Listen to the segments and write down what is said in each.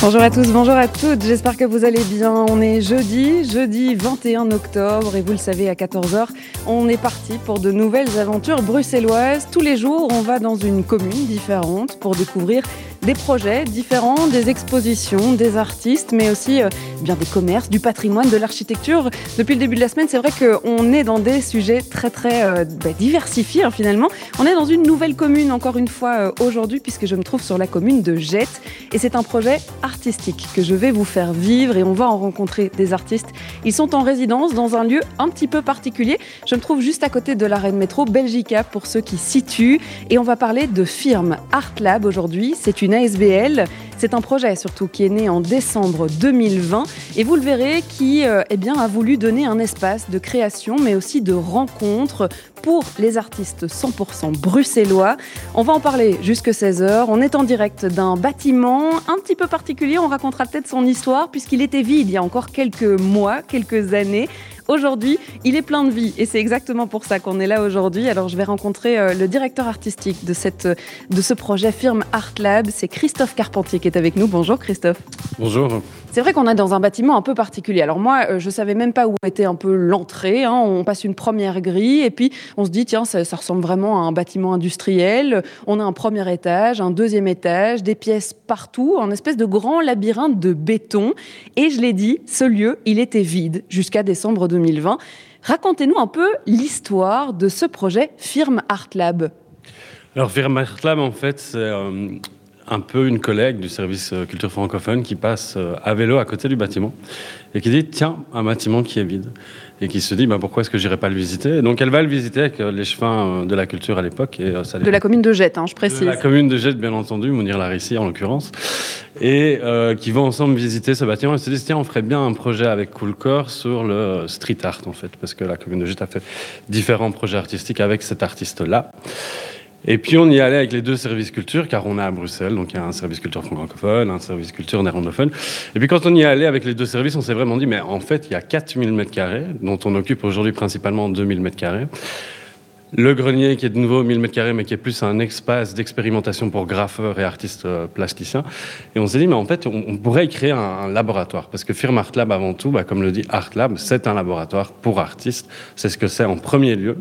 Bonjour à tous, bonjour à toutes, j'espère que vous allez bien. On est jeudi, jeudi 21 octobre et vous le savez à 14h, on est parti pour de nouvelles aventures bruxelloises. Tous les jours, on va dans une commune différente pour découvrir des projets différents, des expositions, des artistes, mais aussi euh, bien des commerces, du patrimoine, de l'architecture. Depuis le début de la semaine, c'est vrai qu'on est dans des sujets très très euh, bah, diversifiés hein, finalement. On est dans une nouvelle commune encore une fois euh, aujourd'hui puisque je me trouve sur la commune de Jette et c'est un projet artistique que je vais vous faire vivre et on va en rencontrer des artistes. Ils sont en résidence dans un lieu un petit peu particulier. Je me trouve juste à côté de l'arène métro Belgica pour ceux qui situent et on va parler de firme Art Lab aujourd'hui. C'est une ASBL. C'est un projet surtout qui est né en décembre 2020 et vous le verrez qui euh, eh a voulu donner un espace de création mais aussi de rencontre pour les artistes 100% bruxellois. On va en parler jusque 16h. On est en direct d'un bâtiment un petit peu particulier. On racontera peut-être son histoire puisqu'il était vide il y a encore quelques mois, quelques années. Aujourd'hui, il est plein de vie et c'est exactement pour ça qu'on est là aujourd'hui. Alors, je vais rencontrer euh, le directeur artistique de, cette, de ce projet firme Art Lab. C'est Christophe Carpentier qui est avec nous. Bonjour Christophe. Bonjour. C'est vrai qu'on est dans un bâtiment un peu particulier. Alors moi, euh, je savais même pas où était un peu l'entrée. Hein. On passe une première grille et puis on se dit tiens, ça, ressemble vraiment à un bâtiment industriel. On a un premier étage, un deuxième étage, des pièces partout, un espèce de grand labyrinthe de béton. Et je l'ai dit, ce lieu, il était vide jusqu'à décembre 2020. Racontez-nous un peu l'histoire de ce projet Firme Art Lab. Alors Firme Art Lab, en fait, c'est euh, un peu une collègue du service euh, culture francophone qui passe euh, à vélo à côté du bâtiment et qui dit tiens un bâtiment qui est vide. Et qui se dit bah, pourquoi est-ce que j'irai pas le visiter? Donc elle va le visiter avec euh, l'échevin de la culture à l'époque et ça de la commune de Jette hein, je précise. de la commune de Jette bien entendu Mounir Larissi en l'occurrence. Et euh, qui vont ensemble visiter ce bâtiment et se disent tiens on ferait bien un projet avec Coolcore sur le street art en fait parce que la commune de Jette a fait différents projets artistiques avec cet artiste là et puis on y allait avec les deux services culture, car on est à Bruxelles, donc il y a un service culture francophone, un service culture néerlandophone. Et puis quand on y allait avec les deux services, on s'est vraiment dit, mais en fait, il y a 4000 m2, dont on occupe aujourd'hui principalement 2000 m2. Le grenier qui est de nouveau 1000 m2, mais qui est plus un espace d'expérimentation pour graffeurs et artistes euh, plasticiens. Et on s'est dit, mais en fait, on, pourrait y créer un, laboratoire. Parce que Firme Art Lab, avant tout, bah, comme le dit Art Lab, c'est un laboratoire pour artistes. C'est ce que c'est en premier lieu.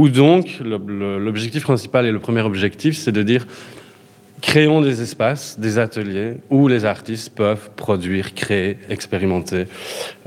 Ou donc, l'objectif principal et le premier objectif, c'est de dire créons des espaces, des ateliers où les artistes peuvent produire, créer, expérimenter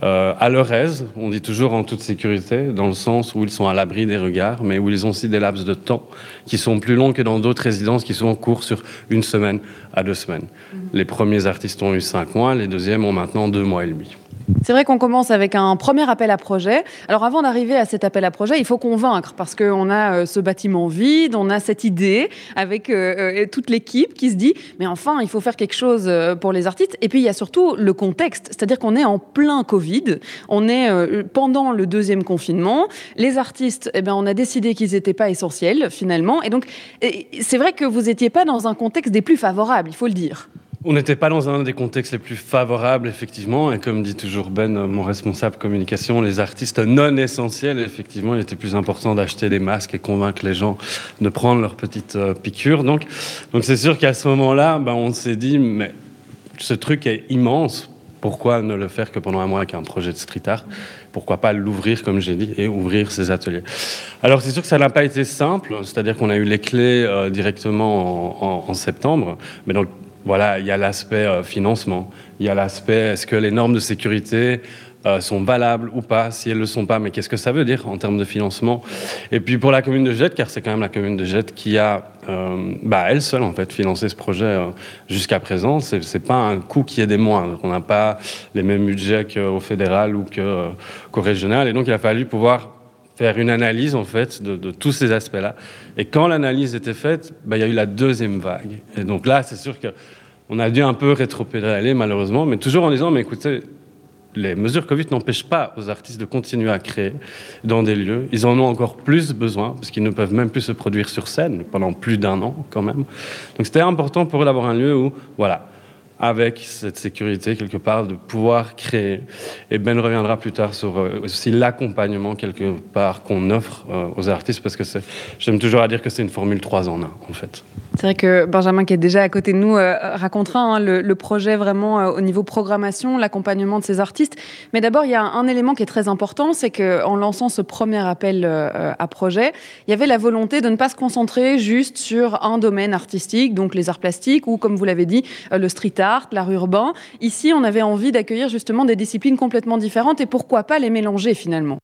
euh, à leur aise. On dit toujours en toute sécurité, dans le sens où ils sont à l'abri des regards, mais où ils ont aussi des laps de temps qui sont plus longs que dans d'autres résidences qui sont en cours sur une semaine à deux semaines. Mmh. Les premiers artistes ont eu cinq mois, les deuxièmes ont maintenant deux mois et demi. C'est vrai qu'on commence avec un premier appel à projet. Alors avant d'arriver à cet appel à projet, il faut convaincre parce qu'on a euh, ce bâtiment vide, on a cette idée avec euh, euh, toute l'équipe qui se dit mais enfin il faut faire quelque chose pour les artistes. Et puis il y a surtout le contexte, c'est-à-dire qu'on est en plein Covid, on est pendant le deuxième confinement. Les artistes, eh ben on a décidé qu'ils n'étaient pas essentiels finalement. Et donc c'est vrai que vous n'étiez pas dans un contexte des plus favorables, il faut le dire. On n'était pas dans un des contextes les plus favorables, effectivement. Et comme dit toujours Ben, mon responsable communication, les artistes non essentiels, effectivement, il était plus important d'acheter des masques et convaincre les gens de prendre leur petite euh, piqûre. Donc, donc c'est sûr qu'à ce moment-là, ben, on s'est dit, mais ce truc est immense. Pourquoi ne le faire que pendant un mois avec un projet de street art? Pourquoi pas l'ouvrir, comme j'ai dit, et ouvrir ces ateliers? Alors, c'est sûr que ça n'a pas été simple. C'est-à-dire qu'on a eu les clés euh, directement en, en septembre. Mais donc, voilà, il y a l'aspect euh, financement, il y a l'aspect est-ce que les normes de sécurité euh, sont valables ou pas? Si elles ne le sont pas, mais qu'est-ce que ça veut dire en termes de financement? Et puis pour la commune de Jette, car c'est quand même la commune de Jette qui a, euh, bah, elle seule en fait, financé ce projet jusqu'à présent. C'est, n'est pas un coût qui est des moindres. On n'a pas les mêmes budgets qu'au fédéral ou qu'au régional, et donc il a fallu pouvoir faire une analyse en fait de, tous ces aspects-là. Et quand l'analyse était faite, bah, il y a eu la deuxième vague. Et donc là, c'est sûr que on a dû un peu rétropédaler malheureusement, mais toujours en disant mais écoutez, les mesures Covid n'empêchent pas aux artistes de continuer à créer dans des lieux. Ils en ont encore plus besoin parce qu'ils ne peuvent même plus se produire sur scène pendant plus d'un an quand même. Donc c'était important pour eux d'avoir un lieu où, voilà, avec cette sécurité quelque part de pouvoir créer. Et Ben reviendra plus tard sur euh, aussi l'accompagnement quelque part qu'on offre euh, aux artistes parce que j'aime toujours à dire que c'est une formule 3 en 1 en fait. C'est vrai que Benjamin, qui est déjà à côté de nous, euh, racontera hein, le, projet vraiment au niveau programmation, l'accompagnement de ces artistes. Mais d'abord, il y a un, élément qui est très important, c'est qu'en lançant ce premier appel à projet, il y avait la volonté de ne pas se concentrer juste sur un domaine artistique, donc les arts plastiques ou, comme vous l'avez dit, le street art, l'art urbain. Ici, on avait envie d'accueillir justement des disciplines complètement différentes et pourquoi pas les mélanger finalement.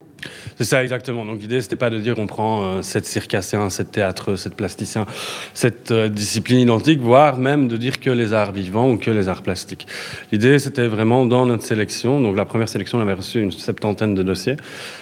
C'est ça exactement. Donc l'idée, c'était pas de dire qu'on prend euh, cette circassien, cette théâtre, cette plasticien, cette euh, discipline identique, voire même de dire que les arts vivants ou que les arts plastiques. L'idée, c'était vraiment dans notre sélection. Donc la première sélection, on avait reçu une septantaine de dossiers.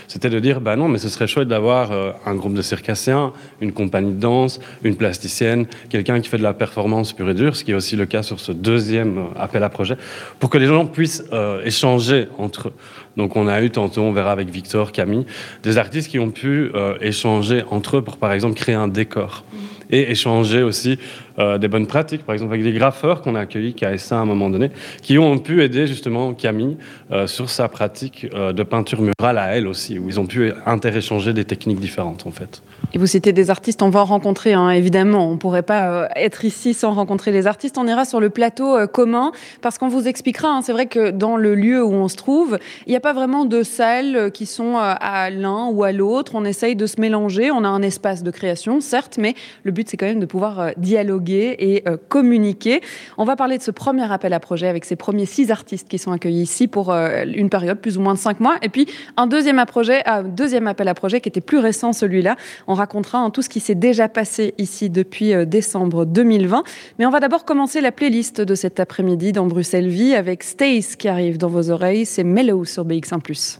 C'était de dire, bah non, mais ce serait chouette d'avoir euh, un groupe de circassiens, une compagnie de danse, une plasticienne, quelqu'un qui fait de la performance pure et dure, ce qui est aussi le cas sur ce deuxième appel à projet, pour que les gens puissent échanger entre eux. Donc on a eu tantôt, on verra avec Victor, Camille, des artistes qui ont pu euh, échanger entre eux pour par exemple créer un décor et échanger aussi euh, des bonnes pratiques, par exemple avec des graffeurs qu'on a accueillis KSA à un moment donné, qui ont pu aider justement Camille euh, sur sa pratique de peinture murale à elle aussi, où ils ont pu interéchanger des techniques différentes en fait. Et vous citez des artistes, on va en rencontrer, évidemment. On ne pourrait pas euh, être ici sans rencontrer les artistes. On ira sur le plateau euh, commun parce qu'on vous expliquera. Hein, c'est vrai que dans le lieu où on se trouve, il n'y a pas vraiment de salles euh, qui sont à l'un ou à l'autre. On essaye de se mélanger. On a un espace de création, certes, mais le but, c'est quand même de pouvoir dialoguer et communiquer. On va parler de ce premier appel à projet avec ces premiers six artistes qui sont accueillis ici pour une période plus ou moins de cinq mois. Et puis, un deuxième, projet, un deuxième appel à projet qui était plus récent, celui-là. On racontera tout ce qui s'est déjà passé ici depuis euh, décembre 2020. Mais on va d'abord commencer la playlist de cet après-midi dans Bruxelles Vie avec Stace qui arrive dans vos oreilles. C'est Mellow sur BX1+.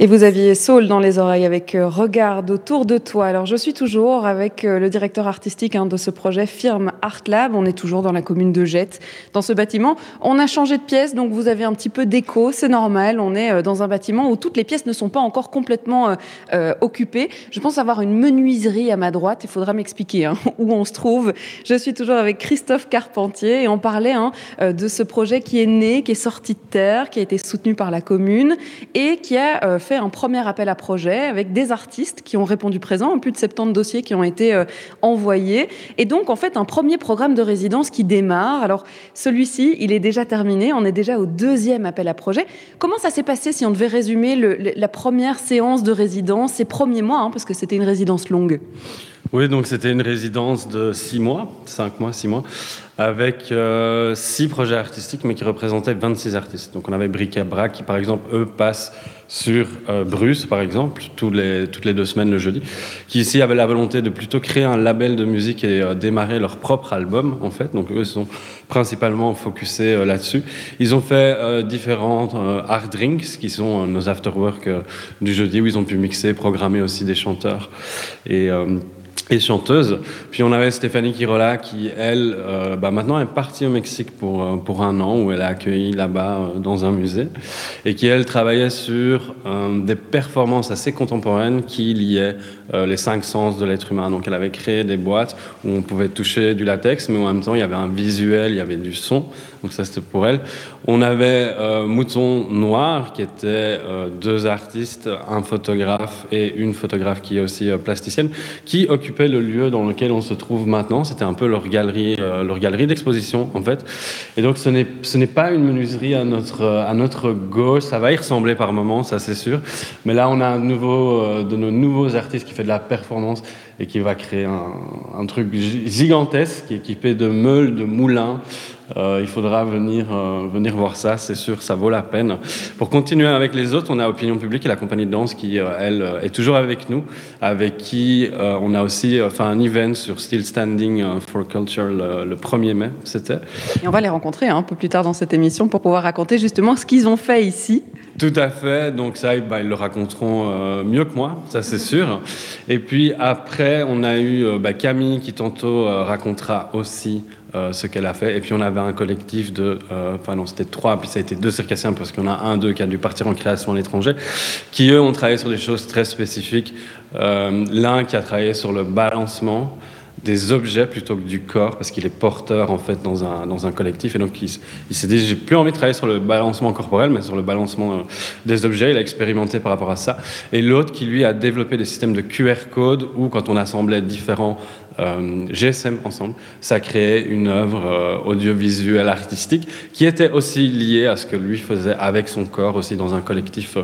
Et vous aviez Saul dans les oreilles avec euh, Regarde autour de toi. Alors je suis toujours avec euh, le directeur artistique hein, de ce projet Firme Art Lab. On est toujours dans la commune de Jette, dans ce bâtiment. On a changé de pièce, donc vous avez un petit peu d'écho, c'est normal. On est euh, dans un bâtiment où toutes les pièces ne sont pas encore complètement occupées. Je pense avoir une menuiserie à ma droite. Il faudra m'expliquer hein, où on se trouve. Je suis toujours avec Christophe Carpentier et on parlait hein, de ce projet qui est né, qui est sorti de terre, qui a été soutenu par la commune et qui a fait un premier appel à projet avec des artistes qui ont répondu présent, plus de 70 dossiers qui ont été euh, envoyés. Et donc, en fait, un premier programme de résidence qui démarre. Alors, celui-ci, il est déjà terminé. On est déjà au deuxième appel à projet. Comment ça s'est passé si on devait résumer la première séance de résidence, ces premiers mois, hein, parce que c'était une résidence longue? Oui, donc c'était une résidence de six mois, cinq mois, six mois, avec euh, six projets artistiques, mais qui représentaient 26 artistes. Donc on avait Bric Brac qui, par exemple, eux, passent sur euh, Bruce, par exemple, les, toutes les deux semaines le jeudi, qui ici avaient la volonté de plutôt créer un label de musique et euh, démarrer leur propre album, en fait. Donc eux sont principalement focusés là-dessus. Ils ont fait différents art drinks, qui sont nos afterwork du jeudi, où ils ont pu mixer, programmer aussi des chanteurs. Et et chanteuse. Puis on avait Stéphanie Kirola qui, elle, euh, bah maintenant est partie au Mexique pour, euh, pour un an, où elle a accueilli là-bas euh, dans un musée, et qui, elle, travaillait sur des performances assez contemporaines qui liaient les cinq sens de l'être humain. Donc elle avait créé des boîtes où on pouvait toucher du latex, mais en même temps il y avait un visuel, il y avait du son. Donc ça c'était pour elle. On avait Mouton Noir qui était deux artistes, un photographe et une photographe qui est aussi plasticienne, qui le lieu dans lequel on se trouve maintenant. C'était un peu leur galerie, euh, leur galerie d'exposition en fait. Et donc ce n'est ce n'est pas une menuiserie à notre à notre gauche. Ça va y ressembler par moments, ça c'est sûr. Mais là on a un nouveau euh, de nos nouveaux artistes qui fait de la performance et qui va créer un, un truc gigantesque, équipé de meules, de moulins, Euh, il faudra venir, venir voir ça, c'est sûr, ça vaut la peine. Pour continuer avec les autres, on a Opinion Publique et la compagnie de danse qui, elle, est toujours avec nous, avec qui on a aussi fait un event sur Still Standing for Culture le, 1er mai, c'était. Et on va les rencontrer hein, un peu plus tard dans cette émission pour pouvoir raconter justement ce qu'ils ont fait ici. Tout à fait. Donc ça, bah, ils le raconteront euh, mieux que moi, ça c'est sûr. Et puis après, on a eu euh, bah, Camille qui tantôt euh, racontera aussi ce qu'elle a fait. Et puis on avait un collectif de, enfin non, c'était trois, puis ça a été deux circassiens parce qu'on a un, deux qui a dû partir en création à l'étranger, qui eux ont travaillé sur des choses très spécifiques. L'un qui a travaillé sur le balancement des objets plutôt que du corps, parce qu'il est porteur en fait dans un, dans un collectif. Et donc il, s'est dit, j'ai plus envie de travailler sur le balancement corporel, mais sur le balancement euh, des objets. Il a expérimenté par rapport à ça. Et l'autre qui lui a développé des systèmes de QR code où quand on assemblait différents euh, GSM ensemble, ça créait une œuvre euh, audiovisuelle artistique qui était aussi liée à ce que lui faisait avec son corps aussi dans un collectif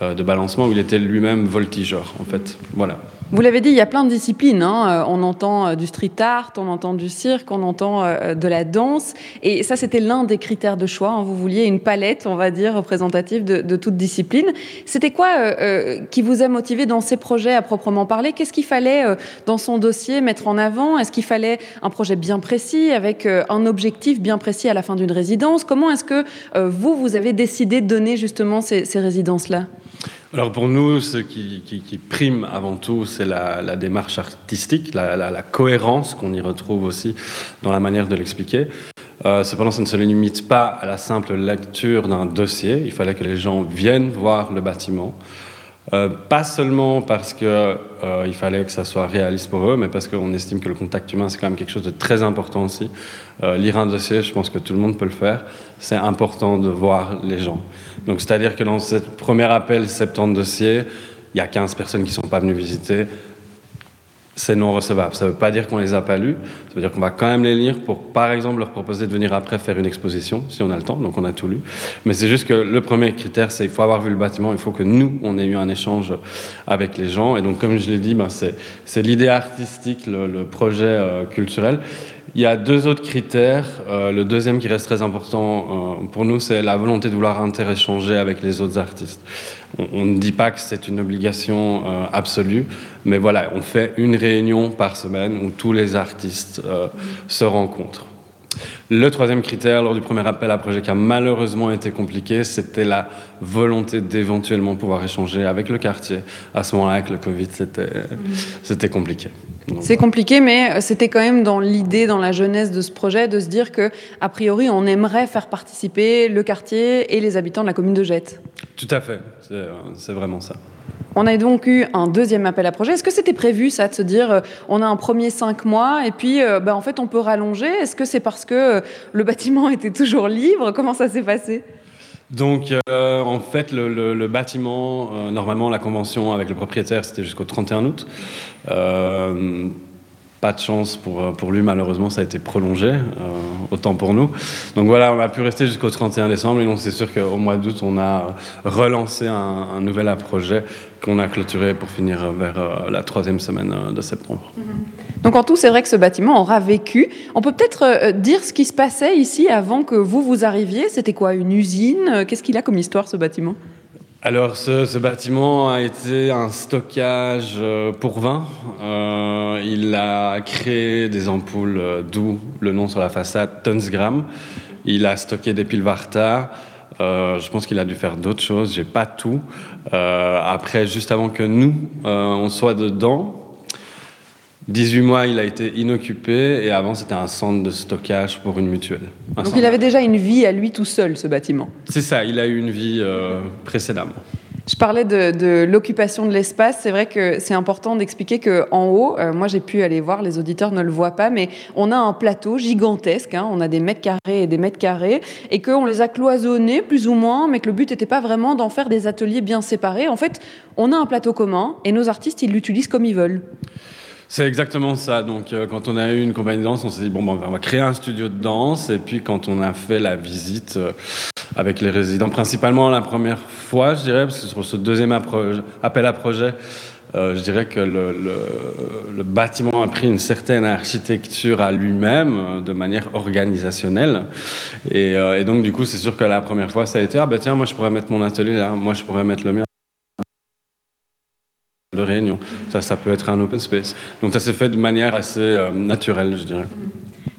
de balancement où il était lui-même voltigeur en fait. Voilà. Vous l'avez dit, il y a plein de disciplines. Hein. Euh, on entend euh, du street art, on entend du cirque, on entend euh, de la danse. Et ça, c'était l'un des critères de choix. Hein. Vous vouliez une palette, on va dire, représentative de, de toute discipline. C'était quoi qui vous a motivé dans ces projets à proprement parler? Qu'est-ce qu'il fallait dans son dossier mettre en avant? Est-ce qu'il fallait un projet bien précis, avec un objectif bien précis à la fin d'une résidence? Comment est-ce que vous, vous avez décidé de donner justement ces, ces résidences-là? Alors pour nous, ce qui, prime avant tout, c'est la, démarche artistique, la, cohérence qu'on y retrouve aussi dans la manière de l'expliquer. Euh, cependant, ça ne se limite pas à la simple lecture d'un dossier. Il fallait que les gens viennent voir le bâtiment, euh, pas seulement parce qu'il euh, fallait que ça soit réaliste pour eux, mais parce qu'on estime que le contact humain, c'est quand même quelque chose de très important aussi. Euh, lire un dossier, je pense que tout le monde peut le faire. C'est important de voir les gens. Donc, c'est-à-dire que dans ce premier appel, 70 dossiers, il y a 15 personnes qui ne sont pas venues visiter c'est non recevable. Ça ne veut pas dire qu'on les a pas lus, ça veut dire qu'on va quand même les lire pour, par exemple, leur proposer de venir après faire une exposition, si on a le temps, donc on a tout lu. Mais c'est juste que le premier critère, c'est qu'il faut avoir vu le bâtiment, il faut que nous, on ait eu un échange avec les gens. Et donc, comme je l'ai dit, ben, c'est l'idée artistique, le, projet euh, culturel. Il y a deux autres critères. Euh, le deuxième qui reste très important euh, pour nous, c'est la volonté de vouloir interéchanger avec les autres artistes. On, ne dit pas que c'est une obligation euh, absolue, mais voilà, on fait une réunion par semaine où tous les artistes se rencontrent. Le troisième critère lors du premier appel à projet qui a malheureusement été compliqué, c'était la volonté d'éventuellement pouvoir échanger avec le quartier. À ce moment-là, avec le Covid, c'était compliqué. C'est compliqué, mais c'était quand même dans l'idée, dans la jeunesse de ce projet, de se dire que, a priori, on aimerait faire participer le quartier et les habitants de la commune de Jette. Tout à fait, c'est vraiment ça. On a donc eu un deuxième appel à projet. Est-ce que c'était prévu, ça, de se dire, euh, on a un premier cinq mois et puis, euh, ben, en fait, on peut rallonger? Est-ce que c'est parce que euh, le bâtiment était toujours libre? Comment ça s'est passé? Donc, en fait, le, bâtiment, normalement, la convention avec le propriétaire, c'était jusqu'au 31 août. Pas de chance pour, pour lui, malheureusement, ça a été prolongé, autant pour nous. Donc voilà, on a pu rester jusqu'au 31 décembre, et donc c'est sûr qu'au mois d'août, on a relancé un, nouvel projet qu'on a clôturé pour finir vers euh, la troisième semaine euh, de septembre. Mhm. Donc en tout, c'est vrai que ce bâtiment aura vécu. On peut peut-être euh, dire ce qui se passait ici avant que vous vous arriviez. C'était quoi Une usine? Qu'est-ce qu'il a comme histoire ce bâtiment? Alors, ce, bâtiment a été un stockage pour vin. il a créé des ampoules, d'où le nom sur la façade, Tonsgram. Il a stocké des piles Varta. je pense qu'il a dû faire d'autres choses. J'ai pas tout. Euh, après, juste avant que nous, euh, on soit dedans, 18 mois, il a été inoccupé et avant, c'était un centre de stockage pour une mutuelle. Donc il avait déjà une vie à lui tout seul, ce bâtiment C'est ça, il a eu une vie euh, précédemment. Je parlais de, l'occupation de l'espace. C'est vrai que c'est important d'expliquer qu'en haut, euh, moi j'ai pu aller voir, les auditeurs ne le voient pas, mais on a un plateau gigantesque. Hein. on a des mètres carrés et des mètres carrés, et qu'on les a cloisonnés plus ou moins, mais que le but n'était pas vraiment d'en faire des ateliers bien séparés. En fait, on a un plateau commun et nos artistes, ils l'utilisent comme ils veulent. C'est exactement ça. Donc, euh, quand on a eu une compagnie de danse, on s'est dit bon, ben, on va créer un studio de danse. Et puis, quand on a fait la visite euh, avec les résidents, principalement la première fois, je dirais, parce que sur ce deuxième appel à projet, euh, je dirais que le, le, bâtiment a pris une certaine architecture à lui-même euh, de manière organisationnelle. Et, et, donc, du coup, c'est sûr que la première fois, ça a été Ah, ben tiens, moi, je pourrais mettre mon atelier là, moi, je pourrais mettre le mien de réunion. Ça, ça peut être un open space. Donc, ça s'est fait de manière assez naturelle, je dirais.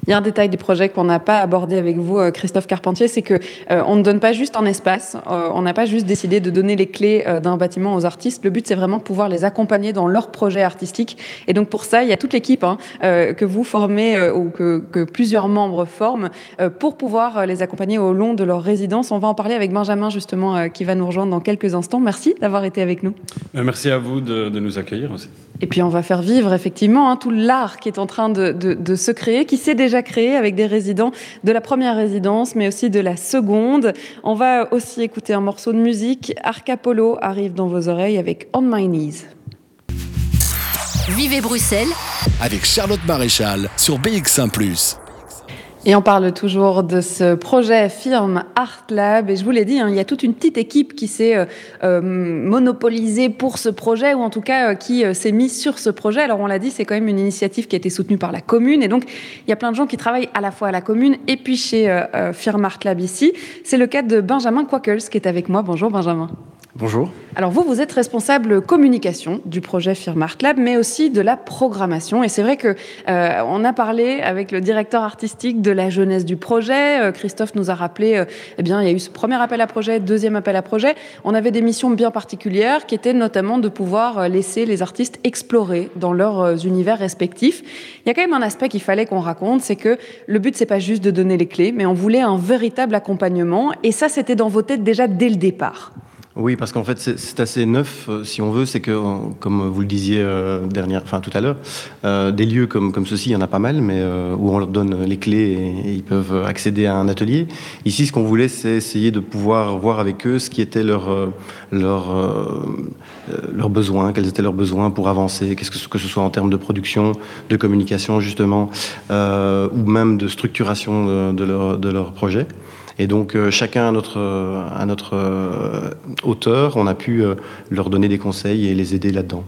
Il y a un détail du projet qu'on n'a pas abordé avec vous, euh, Christophe Carpentier, c'est que euh, on ne donne pas juste un espace, euh, on n'a pas juste décidé de donner les clés d'un bâtiment aux artistes. Le but, c'est vraiment de pouvoir les accompagner dans leur projet artistique. Et donc pour ça, il y a toute l'équipe hein, que vous formez ou que, que, plusieurs membres forment pour pouvoir les accompagner au long de leur résidence. On va en parler avec Benjamin justement, qui va nous rejoindre dans quelques instants. Merci d'avoir été avec nous. Merci à vous de, de nous accueillir aussi. Et puis on va faire vivre effectivement hein, tout l'art qui est en train de, de, de, se créer, qui s'est déjà créé avec des résidents de la première résidence, mais aussi de la seconde. On va aussi écouter un morceau de musique. Arcapolo arrive dans vos oreilles avec On My Knees. Vivez Bruxelles avec Charlotte Maréchal sur BX1 ⁇ et on parle toujours de ce projet firme Art Lab. Et je vous l'ai dit, hein, il y a toute une petite équipe qui s'est euh, euh, monopolisée pour ce projet, ou en tout cas euh, qui s'est mise sur ce projet. Alors on l'a dit, c'est quand même une initiative qui a été soutenue par la commune. Et donc il y a plein de gens qui travaillent à la fois à la commune et puis chez firme Art Lab ici. C'est le cas de Benjamin Quackles qui est avec moi. Bonjour Benjamin. Bonjour. Alors vous, vous êtes responsable communication du projet Firma Art Lab, mais aussi de la programmation. Et c'est vrai que euh, on a parlé avec le directeur artistique de la jeunesse du projet. Euh, Christophe nous a rappelé, euh, eh bien, il y a eu ce premier appel à projet, deuxième appel à projet. On avait des missions bien particulières, qui étaient notamment de pouvoir laisser les artistes explorer dans leurs univers respectifs. Il y a quand même un aspect qu'il fallait qu'on raconte, c'est que le but c'est pas juste de donner les clés, mais on voulait un véritable accompagnement. Et ça, c'était dans vos têtes déjà dès le départ. Oui, parce qu'en fait, c'est assez neuf, euh, si on veut. C'est que, comme vous le disiez euh, dernière, enfin, tout à l'heure, euh, des lieux comme, comme ceci, il y en a pas mal, mais où on leur donne les clés et, ils peuvent accéder à un atelier. Ici, ce qu'on voulait, c'est essayer de pouvoir voir avec eux ce qui était leur, leur, leurs besoins, quels étaient leurs besoins pour avancer, qu'est-ce que, que ce soit en termes de production, de communication, justement, ou même de structuration de, leur, de leur projet. Et donc euh, chacun à notre, à notre euh, hauteur, on a pu euh, leur donner des conseils et les aider là-dedans.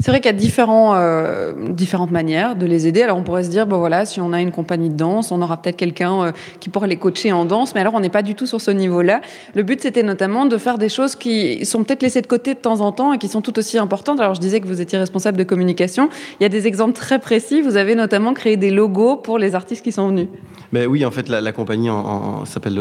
C'est vrai qu'il y a euh, différentes manières de les aider. Alors on pourrait se dire, bon voilà, si on a une compagnie de danse, on aura peut-être quelqu'un euh, qui pourrait les coacher en danse, mais alors on n'est pas du tout sur ce niveau-là. Le but c'était notamment de faire des choses qui sont peut-être laissées de côté de temps en temps et qui sont tout aussi importantes. Alors je disais que vous étiez responsable de communication. Il y a des exemples très précis. Vous avez notamment créé des logos pour les artistes qui sont venus. Mais oui, en fait, la, compagnie s'appelle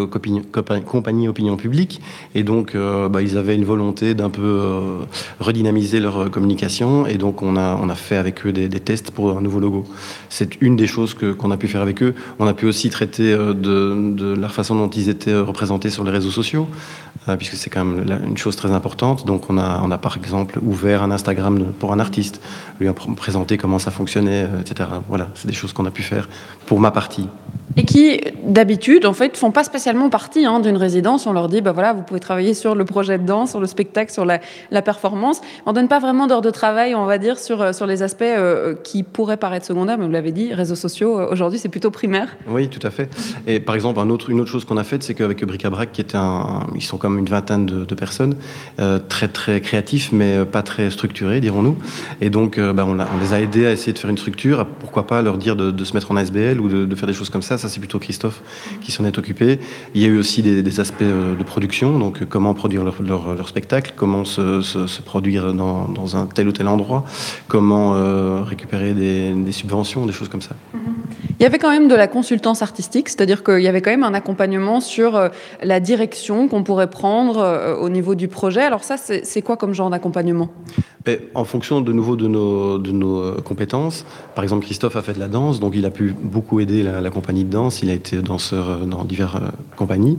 Compagnie Opinion Publique, et donc euh, bah, ils avaient une volonté d'un peu redynamiser leur communication et donc on a, fait avec eux des, tests pour un nouveau logo. C'est une des choses qu'on a pu faire avec eux. On a pu aussi traiter euh, de, la façon dont ils étaient représentés sur les réseaux sociaux, euh, puisque c'est quand même une chose très importante. Donc on a, on a par exemple ouvert un Instagram pour un artiste, lui a présenté comment ça fonctionnait, euh, etc. Voilà, c'est des choses qu'on a pu faire pour ma partie et qui d'habitude en fait font pas spécialement partie hein, d'une résidence. On leur dit bah voilà vous pouvez travailler sur le projet de danse, sur le spectacle, sur la, la performance. On donne pas vraiment d'heures de travail, on va dire sur euh, sur les aspects euh, qui pourraient paraître secondaires, mais vous l'avez dit, réseaux sociaux aujourd'hui c'est plutôt primaire. Oui tout à fait. Et par exemple un autre, une autre chose qu'on a faite c'est qu'avec Bric-à-Brac qui était un, ils sont comme une vingtaine de, personnes, très très créatifs mais pas très structurés dirons-nous. Et donc bah, on, les a aidés à essayer de faire une structure. pourquoi pas leur dire de, se mettre en ASBL ou de, faire des choses comme ça ça c'est plutôt Christophe qui s'en est occupé. Il y a eu aussi des, aspects euh, de production, donc euh, comment produire leur, spectacle, comment se, produire dans, un tel ou tel endroit, comment euh, récupérer des, subventions, des choses comme ça. Il y avait quand même de la consultance artistique, c'est-à-dire qu'il y avait quand même un accompagnement sur la direction qu'on pourrait prendre au niveau du projet. Alors ça, c'est quoi comme genre d'accompagnement? En fonction de nouveau de nos, de nos euh, compétences, par exemple Christophe a fait de la danse, donc il a pu beaucoup aider la, compagnie de danse, il a été danseur euh, dans diverses euh, compagnies.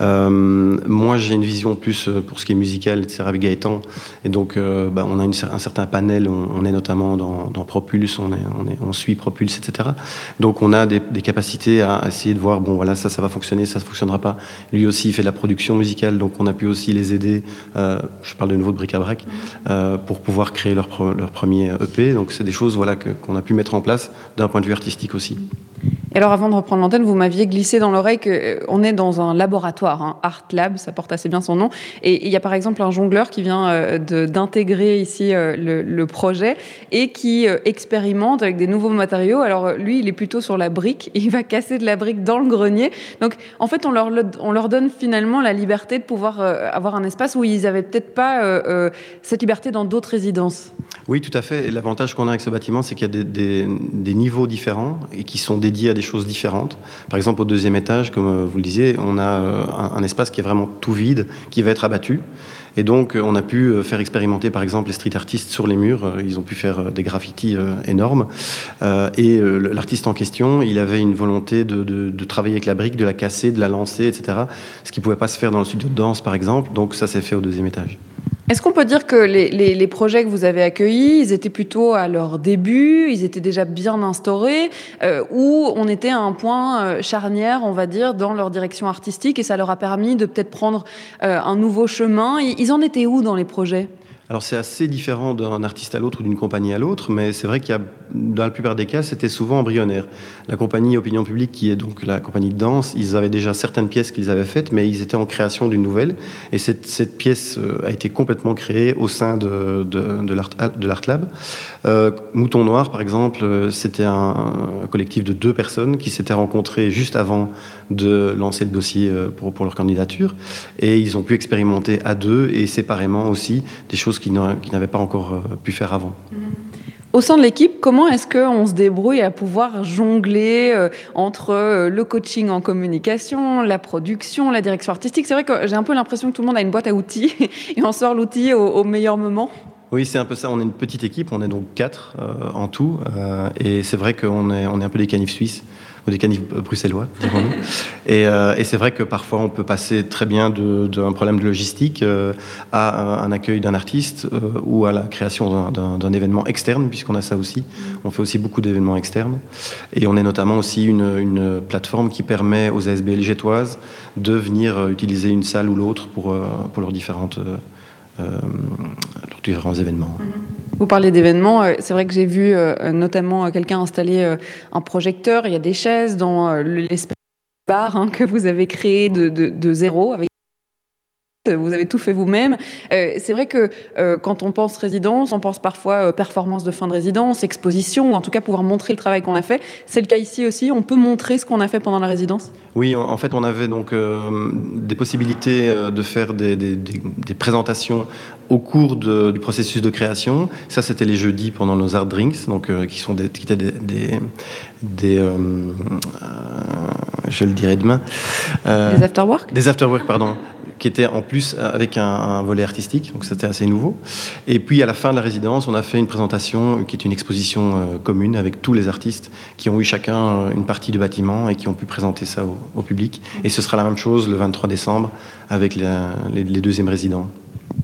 moi j'ai une vision plus pour ce qui est musical, etc. avec Gaëtan, et donc bah, on a un certain panel, on, est notamment dans, dans Propulse, on, est, on, est, on, suit Propulse, etc. Donc on a des, des, capacités à essayer de voir, bon voilà ça ça va fonctionner, ça ne fonctionnera pas. Lui aussi il fait de la production musicale, donc on a pu aussi les aider, je parle de nouveau de bric-à-brac, pour pouvoir créer leur, premier EP. Donc c'est des choses voilà, qu'on a pu mettre en place d'un point de vue artistique aussi. Et alors, avant de reprendre l'antenne, vous m'aviez glissé dans l'oreille qu'on est dans un laboratoire, un Art Lab, ça porte assez bien son nom. Et il y a par exemple un jongleur qui vient d'intégrer ici le, le, projet et qui expérimente avec des nouveaux matériaux. Alors, lui, il est plutôt sur la brique. Il va casser de la brique dans le grenier. Donc, en fait, on leur, on leur donne finalement la liberté de pouvoir avoir un espace où ils n'avaient peut-être pas cette liberté dans d'autres résidences. Oui, tout à fait. L'avantage qu'on a avec ce bâtiment, c'est qu'il y a des, des, niveaux différents et qui sont dédiés à des choses différentes. Par exemple, au deuxième étage, comme euh, vous le disiez, on a euh, un, espace qui est vraiment tout vide, qui va être abattu. Et donc, euh, on a pu faire expérimenter, par exemple, les street artistes sur les murs. Ils ont pu faire des graffitis énormes. Et l'artiste en question, il avait une volonté de, de, travailler avec la brique, de la casser, de la lancer, etc. Ce qui ne pouvait pas se faire dans le studio de danse, par exemple. Donc, ça s'est fait au deuxième étage. Est-ce qu'on peut dire que les, projets que vous avez accueillis, ils étaient plutôt à leur début, ils étaient déjà bien instaurés, euh, ou on était à un point euh, charnière, on va dire, dans leur direction artistique, et ça leur a permis de peut-être prendre euh, un nouveau chemin? Ils en étaient où dans les projets? Alors c'est assez différent d'un artiste à l'autre ou d'une compagnie à l'autre, mais c'est vrai qu'il y a, dans la plupart des cas, c'était souvent embryonnaire. La compagnie Opinion Publique, qui est donc la compagnie de danse, ils avaient déjà certaines pièces qu'ils avaient faites, mais ils étaient en création d'une nouvelle. Et cette, pièce euh, a été complètement créée au sein de, de, l'Art Lab. Euh, Mouton Noir, par exemple, euh, c'était un, collectif de deux personnes qui s'étaient rencontrées juste avant de lancer le dossier euh, pour, pour leur candidature. Et ils ont pu expérimenter à deux et séparément aussi des choses qu'ils n'avaient pas encore pu faire avant. Au sein de l'équipe, comment est-ce qu'on se débrouille à pouvoir jongler entre le coaching en communication, la production, la direction artistique? C'est vrai que j'ai un peu l'impression que tout le monde a une boîte à outils et on sort l'outil au, au meilleur moment. Oui, c'est un peu ça. On est une petite équipe, on est donc quatre euh, en tout. Euh, et c'est vrai qu'on est, on est un peu des canifs suisses ou des canifs bruxellois, et, euh, et c'est vrai que parfois on peut passer très bien d'un problème de logistique à un, accueil d'un artiste ou à la création d'un événement externe, puisqu'on a ça aussi. On fait aussi beaucoup d'événements externes. Et on est notamment aussi une, une plateforme qui permet aux ASBL jetoises de venir utiliser une salle ou l'autre pour, pour leurs différentes euh, lors différents événements. Mhm. Vous parlez d'événements, euh, c'est vrai que j'ai vu euh, notamment quelqu'un installer un projecteur, il y a des chaises dans l'espace bar hein, que vous avez créé de, de, de zéro avec vous avez tout fait vous-même. Euh, c'est vrai que euh, quand on pense résidence, on pense parfois euh, performance de fin de résidence, exposition, ou en tout cas pouvoir montrer le travail qu'on a fait. C'est le cas ici aussi. On peut montrer ce qu'on a fait pendant la résidence? Oui, en fait, on avait donc des possibilités de faire des, présentations au cours du processus de création. Ça, c'était les jeudis pendant nos art drinks, donc qui sont qui étaient des je le dirai demain. des afterwork. Des afterwork, pardon qui était en plus avec un, volet artistique, donc c'était assez nouveau. Et puis à la fin de la résidence, on a fait une présentation qui est une exposition euh, commune avec tous les artistes qui ont eu chacun euh, une partie du bâtiment et qui ont pu présenter ça au, public. Et ce sera la même chose le 23 décembre avec les, deuxièmes résidents.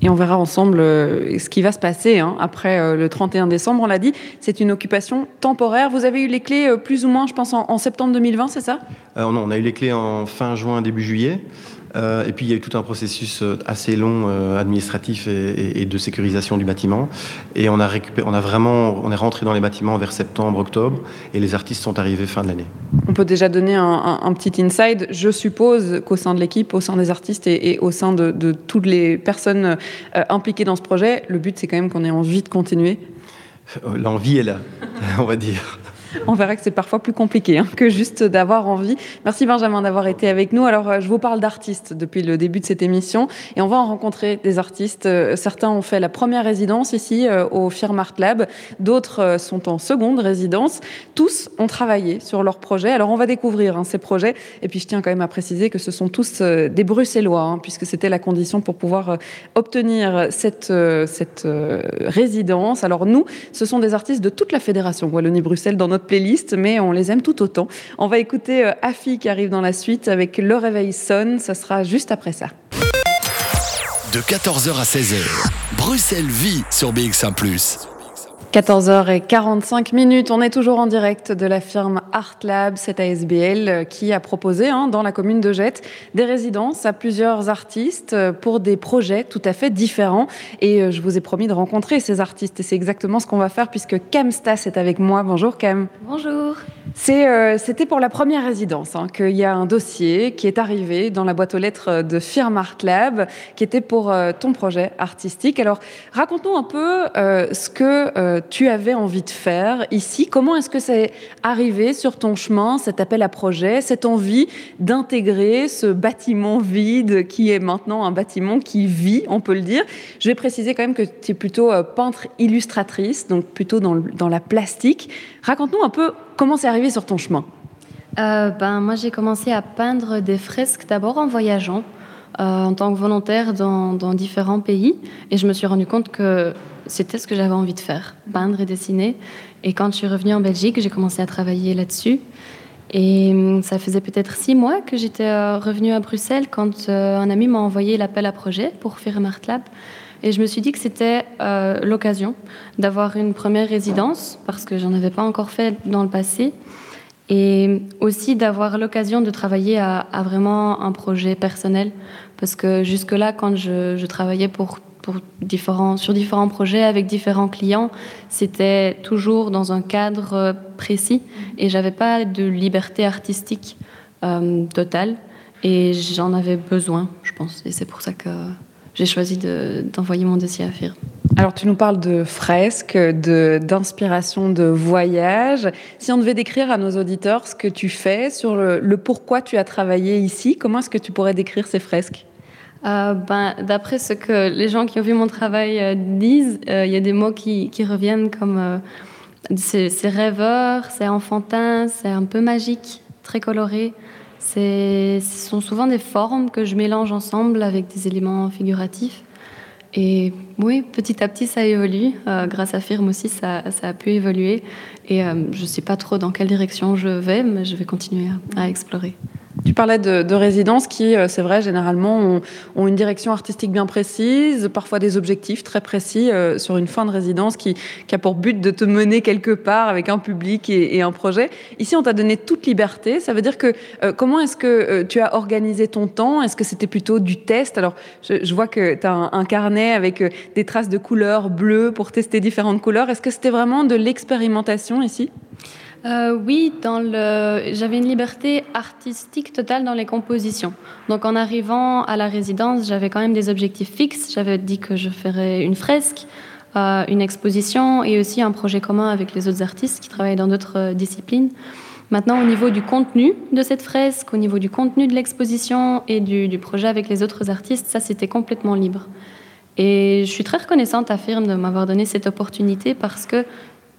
Et on verra ensemble euh, ce qui va se passer hein, après le 31 décembre. On l'a dit, c'est une occupation temporaire. Vous avez eu les clés plus ou moins, je pense, en, septembre 2020, c'est ça? Non, on a eu les clés en fin juin, début juillet. Euh, et puis il y a eu tout un processus euh, assez long euh, administratif et, de sécurisation du bâtiment. Et on a récupéré, on a vraiment, on est rentré dans les bâtiments vers septembre, octobre, et les artistes sont arrivés fin de l'année. On peut déjà donner un, petit inside. Je suppose qu'au sein de l'équipe, au sein des artistes et, au sein de, de, toutes les personnes impliquées dans ce projet, le but c'est quand même qu'on ait envie de continuer. L'envie est là, on va dire on verra que c'est parfois plus compliqué hein, que juste d'avoir envie. Merci Benjamin d'avoir été avec nous. Alors, euh, je vous parle d'artistes depuis le début de cette émission et on va en rencontrer des artistes. Euh, certains ont fait la première résidence ici euh, au Firm Art Lab, d'autres sont en seconde résidence. Tous ont travaillé sur leurs projets. Alors, on va découvrir hein, ces projets. Et puis, je tiens quand même à préciser que ce sont tous des Bruxellois, hein, puisque c'était la condition pour pouvoir obtenir cette, cette résidence. Alors, nous, ce sont des artistes de toute la fédération Wallonie-Bruxelles dans notre playlist, mais on les aime tout autant. On va écouter euh, Afi qui arrive dans la suite avec Le Réveil sonne. Ça sera juste après ça. De 14h à 16h, Bruxelles vit sur BX1 ⁇ 14h45 minutes, on est toujours en direct de la firme Art Lab, cette ASBL euh, qui a proposé hein, dans la commune de Jette des résidences à plusieurs artistes euh, pour des projets tout à fait différents. Et euh, je vous ai promis de rencontrer ces artistes et c'est exactement ce qu'on va faire puisque Cam Stas est avec moi. Bonjour Cam. Bonjour. C'était pour la première résidence hein, qu'il y a un dossier qui est arrivé dans la boîte aux lettres de Firme Art Lab qui était pour ton projet artistique. Alors raconte-nous un peu ce que tu avais envie de faire ici. Comment est-ce que c'est arrivé sur ton chemin, cet appel à projet, cette envie d'intégrer ce bâtiment vide qui est maintenant un bâtiment qui vit, on peut le dire? Je vais préciser quand même que tu es plutôt euh, peintre illustratrice, donc plutôt dans, dans la plastique. Raconte-nous un peu comment c'est arrivé sur ton chemin. Euh, ben, moi, j'ai commencé à peindre des fresques d'abord en voyageant. Euh, en tant que volontaire dans, dans, différents pays et je me suis rendu compte que c'était ce que j'avais envie de faire, peindre et dessiner. Et quand je suis revenue en Belgique, j'ai commencé à travailler là-dessus. Et hum, ça faisait peut-être six mois que j'étais euh, revenue à Bruxelles quand euh, un ami m'a envoyé l'appel à projet pour faire Art Lab. Et je me suis dit que c'était euh, l'occasion d'avoir une première résidence, parce que j'en avais pas encore fait dans le passé, et aussi d'avoir l'occasion de travailler à, vraiment un projet personnel, parce que jusque-là, quand je travaillais pour différents, sur différents projets avec différents clients, c'était toujours dans un cadre euh, précis et j'avais pas de liberté artistique euh, totale et j'en avais besoin, je pense. Et c'est pour ça que j'ai choisi d'envoyer mon dossier à FIR. Alors tu nous parles de fresques, d'inspiration, de, voyage. Si on devait décrire à nos auditeurs ce que tu fais, sur le pourquoi tu as travaillé ici, comment est-ce que tu pourrais décrire ces fresques? Euh, ben, D'après ce que les gens qui ont vu mon travail euh, disent, euh, il y a des mots qui, reviennent comme c'est rêveur, c'est enfantin, c'est un peu magique, très coloré. Ce sont souvent des formes que je mélange ensemble avec des éléments figuratifs. Et oui, petit à petit, ça évolue. grâce à Firme aussi, ça, a pu évoluer. Et je ne sais pas trop dans quelle direction je vais, mais je vais continuer à explorer. Tu parlais de, de résidences qui, euh, c'est vrai, généralement ont, une direction artistique bien précise, parfois des objectifs très précis euh, sur une fin de résidence qui, a pour but de te mener quelque part avec un public et, un projet. Ici, on t'a donné toute liberté. Ça veut dire que euh, comment est-ce que tu as organisé ton temps? Est-ce que c'était plutôt du test? Alors, je, vois que tu as un, un, carnet avec des traces de couleurs bleues pour tester différentes couleurs. Est-ce que c'était vraiment de l'expérimentation ici? Euh, oui, j'avais une liberté artistique totale dans les compositions. Donc en arrivant à la résidence, j'avais quand même des objectifs fixes. J'avais dit que je ferais une fresque, euh, une exposition et aussi un projet commun avec les autres artistes qui travaillent dans d'autres euh, disciplines. Maintenant, au niveau du contenu de cette fresque, au niveau du contenu de l'exposition et du, du, projet avec les autres artistes, ça c'était complètement libre. Et je suis très reconnaissante à Firme de m'avoir donné cette opportunité parce que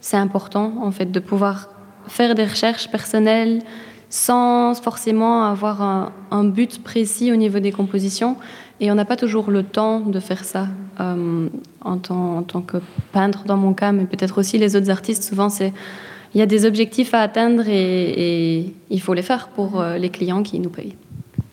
c'est important en fait de pouvoir faire des recherches personnelles sans forcément avoir un, but précis au niveau des compositions. Et on n'a pas toujours le temps de faire ça euh, en, tant, que peintre dans mon cas, mais peut-être aussi les autres artistes. Souvent, il y a des objectifs à atteindre et, et il faut les faire pour euh, les clients qui nous payent.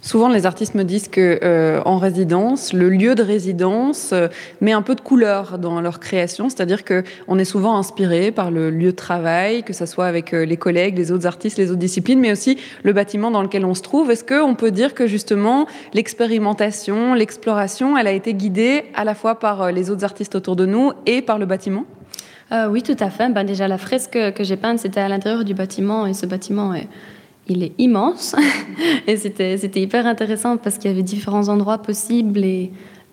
Souvent, les artistes me disent que euh, en résidence, le lieu de résidence euh, met un peu de couleur dans leur création, c'est-à-dire que on est souvent inspiré par le lieu de travail, que ce soit avec euh, les collègues, les autres artistes, les autres disciplines, mais aussi le bâtiment dans lequel on se trouve. Est-ce qu'on peut dire que justement l'expérimentation, l'exploration, elle a été guidée à la fois par les autres artistes autour de nous et par le bâtiment? Oui, tout à fait. Ben, déjà, la fresque que j'ai peinte, c'était à l'intérieur du bâtiment, et ce bâtiment est il est immense et c'était hyper intéressant parce qu'il y avait différents endroits possibles et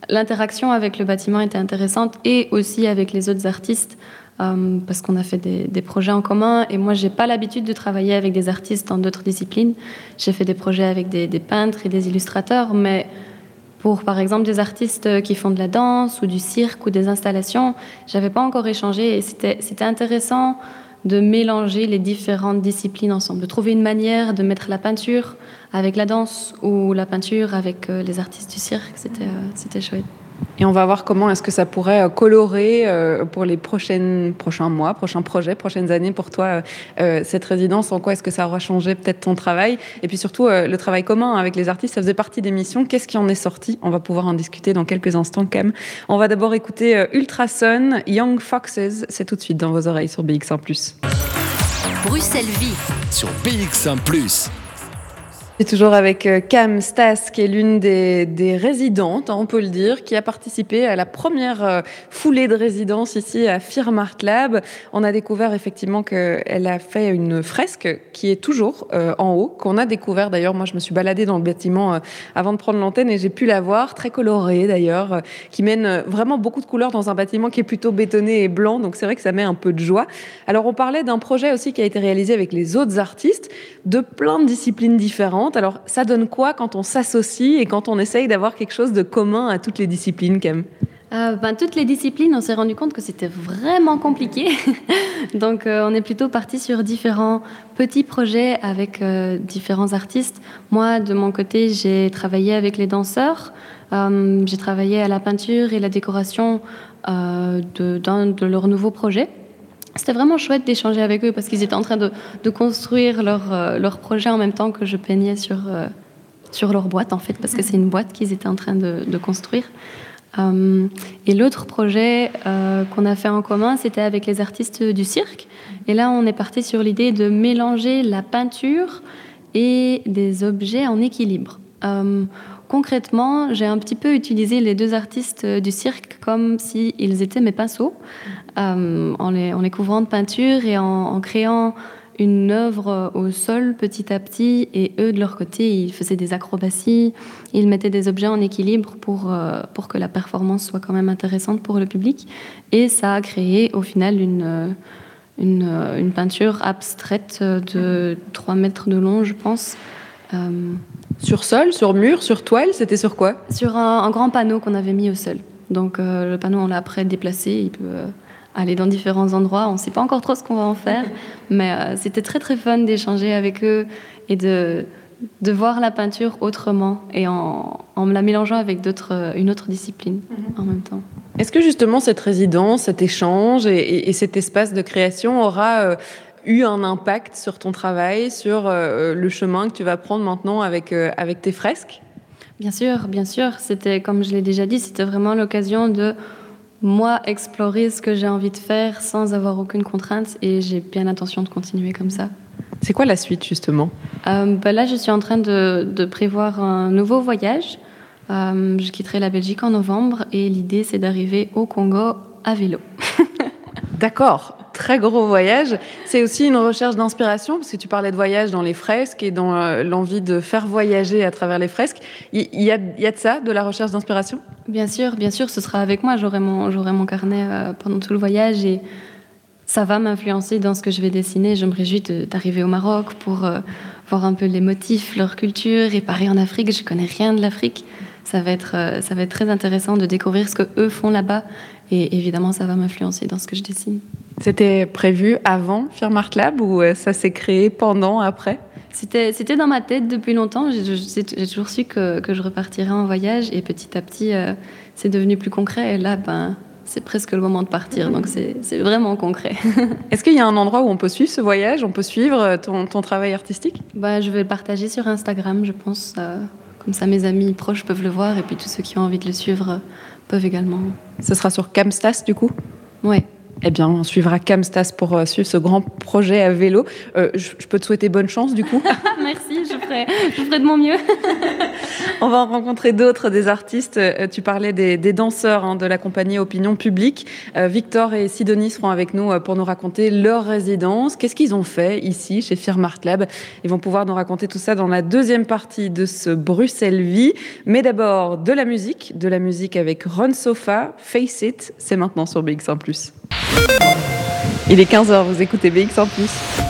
l'interaction avec le bâtiment était intéressante et aussi avec les autres artistes euh, parce qu'on a fait des, projets en commun et moi j'ai pas l'habitude de travailler avec des artistes dans d'autres disciplines. J'ai fait des projets avec des, des, peintres et des illustrateurs, mais pour par exemple des artistes qui font de la danse ou du cirque ou des installations, j'avais pas encore échangé et c'était intéressant de mélanger les différentes disciplines ensemble, de trouver une manière de mettre la peinture avec la danse ou la peinture avec euh, les artistes du cirque. C'était, euh, c'était chouette. Et on va voir comment est-ce que ça pourrait euh, colorer euh, pour les prochaines, prochains mois, prochains projets, prochaines années pour toi, euh, cette résidence. En quoi est-ce que ça aura changé peut-être ton travail? Et puis surtout, le travail commun avec les artistes, ça faisait partie des missions. Qu'est-ce qui en est sorti? On va pouvoir en discuter dans quelques instants, Cam. On va d'abord écouter Ultrason, Young Foxes. C'est tout de suite dans vos oreilles sur BX1+. Bruxelles Vie sur BX1+. C'est toujours avec euh, Cam Stas, qui est l'une des, résidentes, hein, on peut le dire, qui a participé à la première euh, foulée de résidence ici à Firmart Lab. On a découvert effectivement qu'elle a fait une fresque qui est toujours euh, en haut, qu'on a découvert d'ailleurs. Moi, je me suis baladée dans le bâtiment avant de prendre l'antenne et j'ai pu la voir, très colorée d'ailleurs, qui mène vraiment beaucoup de couleurs dans un bâtiment qui est plutôt bétonné et blanc. Donc c'est vrai que ça met un peu de joie. Alors on parlait d'un projet aussi qui a été réalisé avec les autres artistes de plein de disciplines différentes. Alors, ça donne quoi quand on s'associe et quand on essaye d'avoir quelque chose de commun à toutes les disciplines, Cam euh, ben, toutes les disciplines, on s'est rendu compte que c'était vraiment compliqué. Donc, euh, on est plutôt parti sur différents petits projets avec euh, différents artistes. Moi, de mon côté, j'ai travaillé avec les danseurs. j'ai travaillé à la peinture et la décoration de, de leurs nouveaux projets. C'était vraiment chouette d'échanger avec eux parce qu'ils étaient en train de, construire leur, euh, leur, projet en même temps que je peignais sur, euh, sur leur boîte, en fait, parce que c'est une boîte qu'ils étaient en train de, de construire. Euh, et l'autre projet qu'on a fait en commun, c'était avec les artistes du cirque. Et là, on est parti sur l'idée de mélanger la peinture et des objets en équilibre. Concrètement, j'ai un petit peu utilisé les deux artistes du cirque comme s'ils étaient mes pinceaux, euh, en, les, couvrant de peinture et en, créant une œuvre au sol petit à petit. Et eux, de leur côté, ils faisaient des acrobaties, ils mettaient des objets en équilibre pour, euh, pour que la performance soit quand même intéressante pour le public. Et ça a créé au final une, une, une peinture abstraite de 3 mètres de long, je pense. Euh, sur sol, sur mur, sur toile, c'était sur quoi? Sur un, grand panneau qu'on avait mis au sol. Donc euh, le panneau, on l'a après déplacé, il peut euh, aller dans différents endroits. On ne sait pas encore trop ce qu'on va en faire, mais euh, c'était très très fun d'échanger avec eux et de, de voir la peinture autrement et en, en la mélangeant avec une autre discipline mhm. en même temps. Est-ce que justement cette résidence, cet échange et, et cet espace de création aura eu un impact sur ton travail, sur euh, le chemin que tu vas prendre maintenant avec, euh, avec tes fresques? Bien sûr, bien sûr. C'était, comme je l'ai déjà dit, c'était vraiment l'occasion de moi explorer ce que j'ai envie de faire sans avoir aucune contrainte et j'ai bien l'intention de continuer comme ça. C'est quoi la suite justement? Euh, bah Là, je suis en train de, de prévoir un nouveau voyage. je quitterai la Belgique en novembre et l'idée, c'est d'arriver au Congo à vélo. D'accord très gros voyage. C'est aussi une recherche d'inspiration, parce que tu parlais de voyage dans les fresques et dans euh, l'envie de faire voyager à travers les fresques. Il y, a, de ça, de la recherche d'inspiration? Bien sûr, bien sûr, ce sera avec moi. J'aurai mon, mon carnet euh, pendant tout le voyage et ça va m'influencer dans ce que je vais dessiner. Je me réjouis d'arriver au Maroc pour euh, voir un peu les motifs, leur culture. Et pareil en Afrique, je connais rien de l'Afrique. Ça va, être, ça va être très intéressant de découvrir ce que eux font là-bas. Et évidemment, ça va m'influencer dans ce que je dessine. C'était prévu avant Firmart Lab ou euh, ça s'est créé pendant, après? C'était, c'était dans ma tête depuis longtemps. J'ai, toujours su que, que, je repartirais en voyage et petit à petit, euh, c'est devenu plus concret. Et là, ben, c'est presque le moment de partir, donc c'est, vraiment concret. Est-ce qu'il y a un endroit où on peut suivre ce voyage On peut suivre euh, ton, ton travail artistique? Bah, Je vais le partager sur Instagram, je pense. comme ça, mes amis proches peuvent le voir et puis tous ceux qui ont envie de le suivre peuvent également. Ce sera sur Camstas, du coup? Ouais. Eh bien, on suivra Camstas pour euh, suivre ce grand projet à vélo. Euh, je, peux te souhaiter bonne chance, du coup. Merci, je ferai de mon mieux. On va en rencontrer d'autres, des artistes. Euh, tu parlais des, danseurs hein, de la compagnie Opinion Publique. Euh, Victor et Sidonie seront avec nous euh, pour nous raconter leur résidence. Qu'est-ce qu'ils ont fait ici, chez Firmart Lab? Ils vont pouvoir nous raconter tout ça dans la deuxième partie de ce Bruxelles Vie. Mais d'abord, de la musique. De la musique avec Ron Sofa, Face It. C'est maintenant sur BX1+. Il est 15h, vous écoutez BX1+.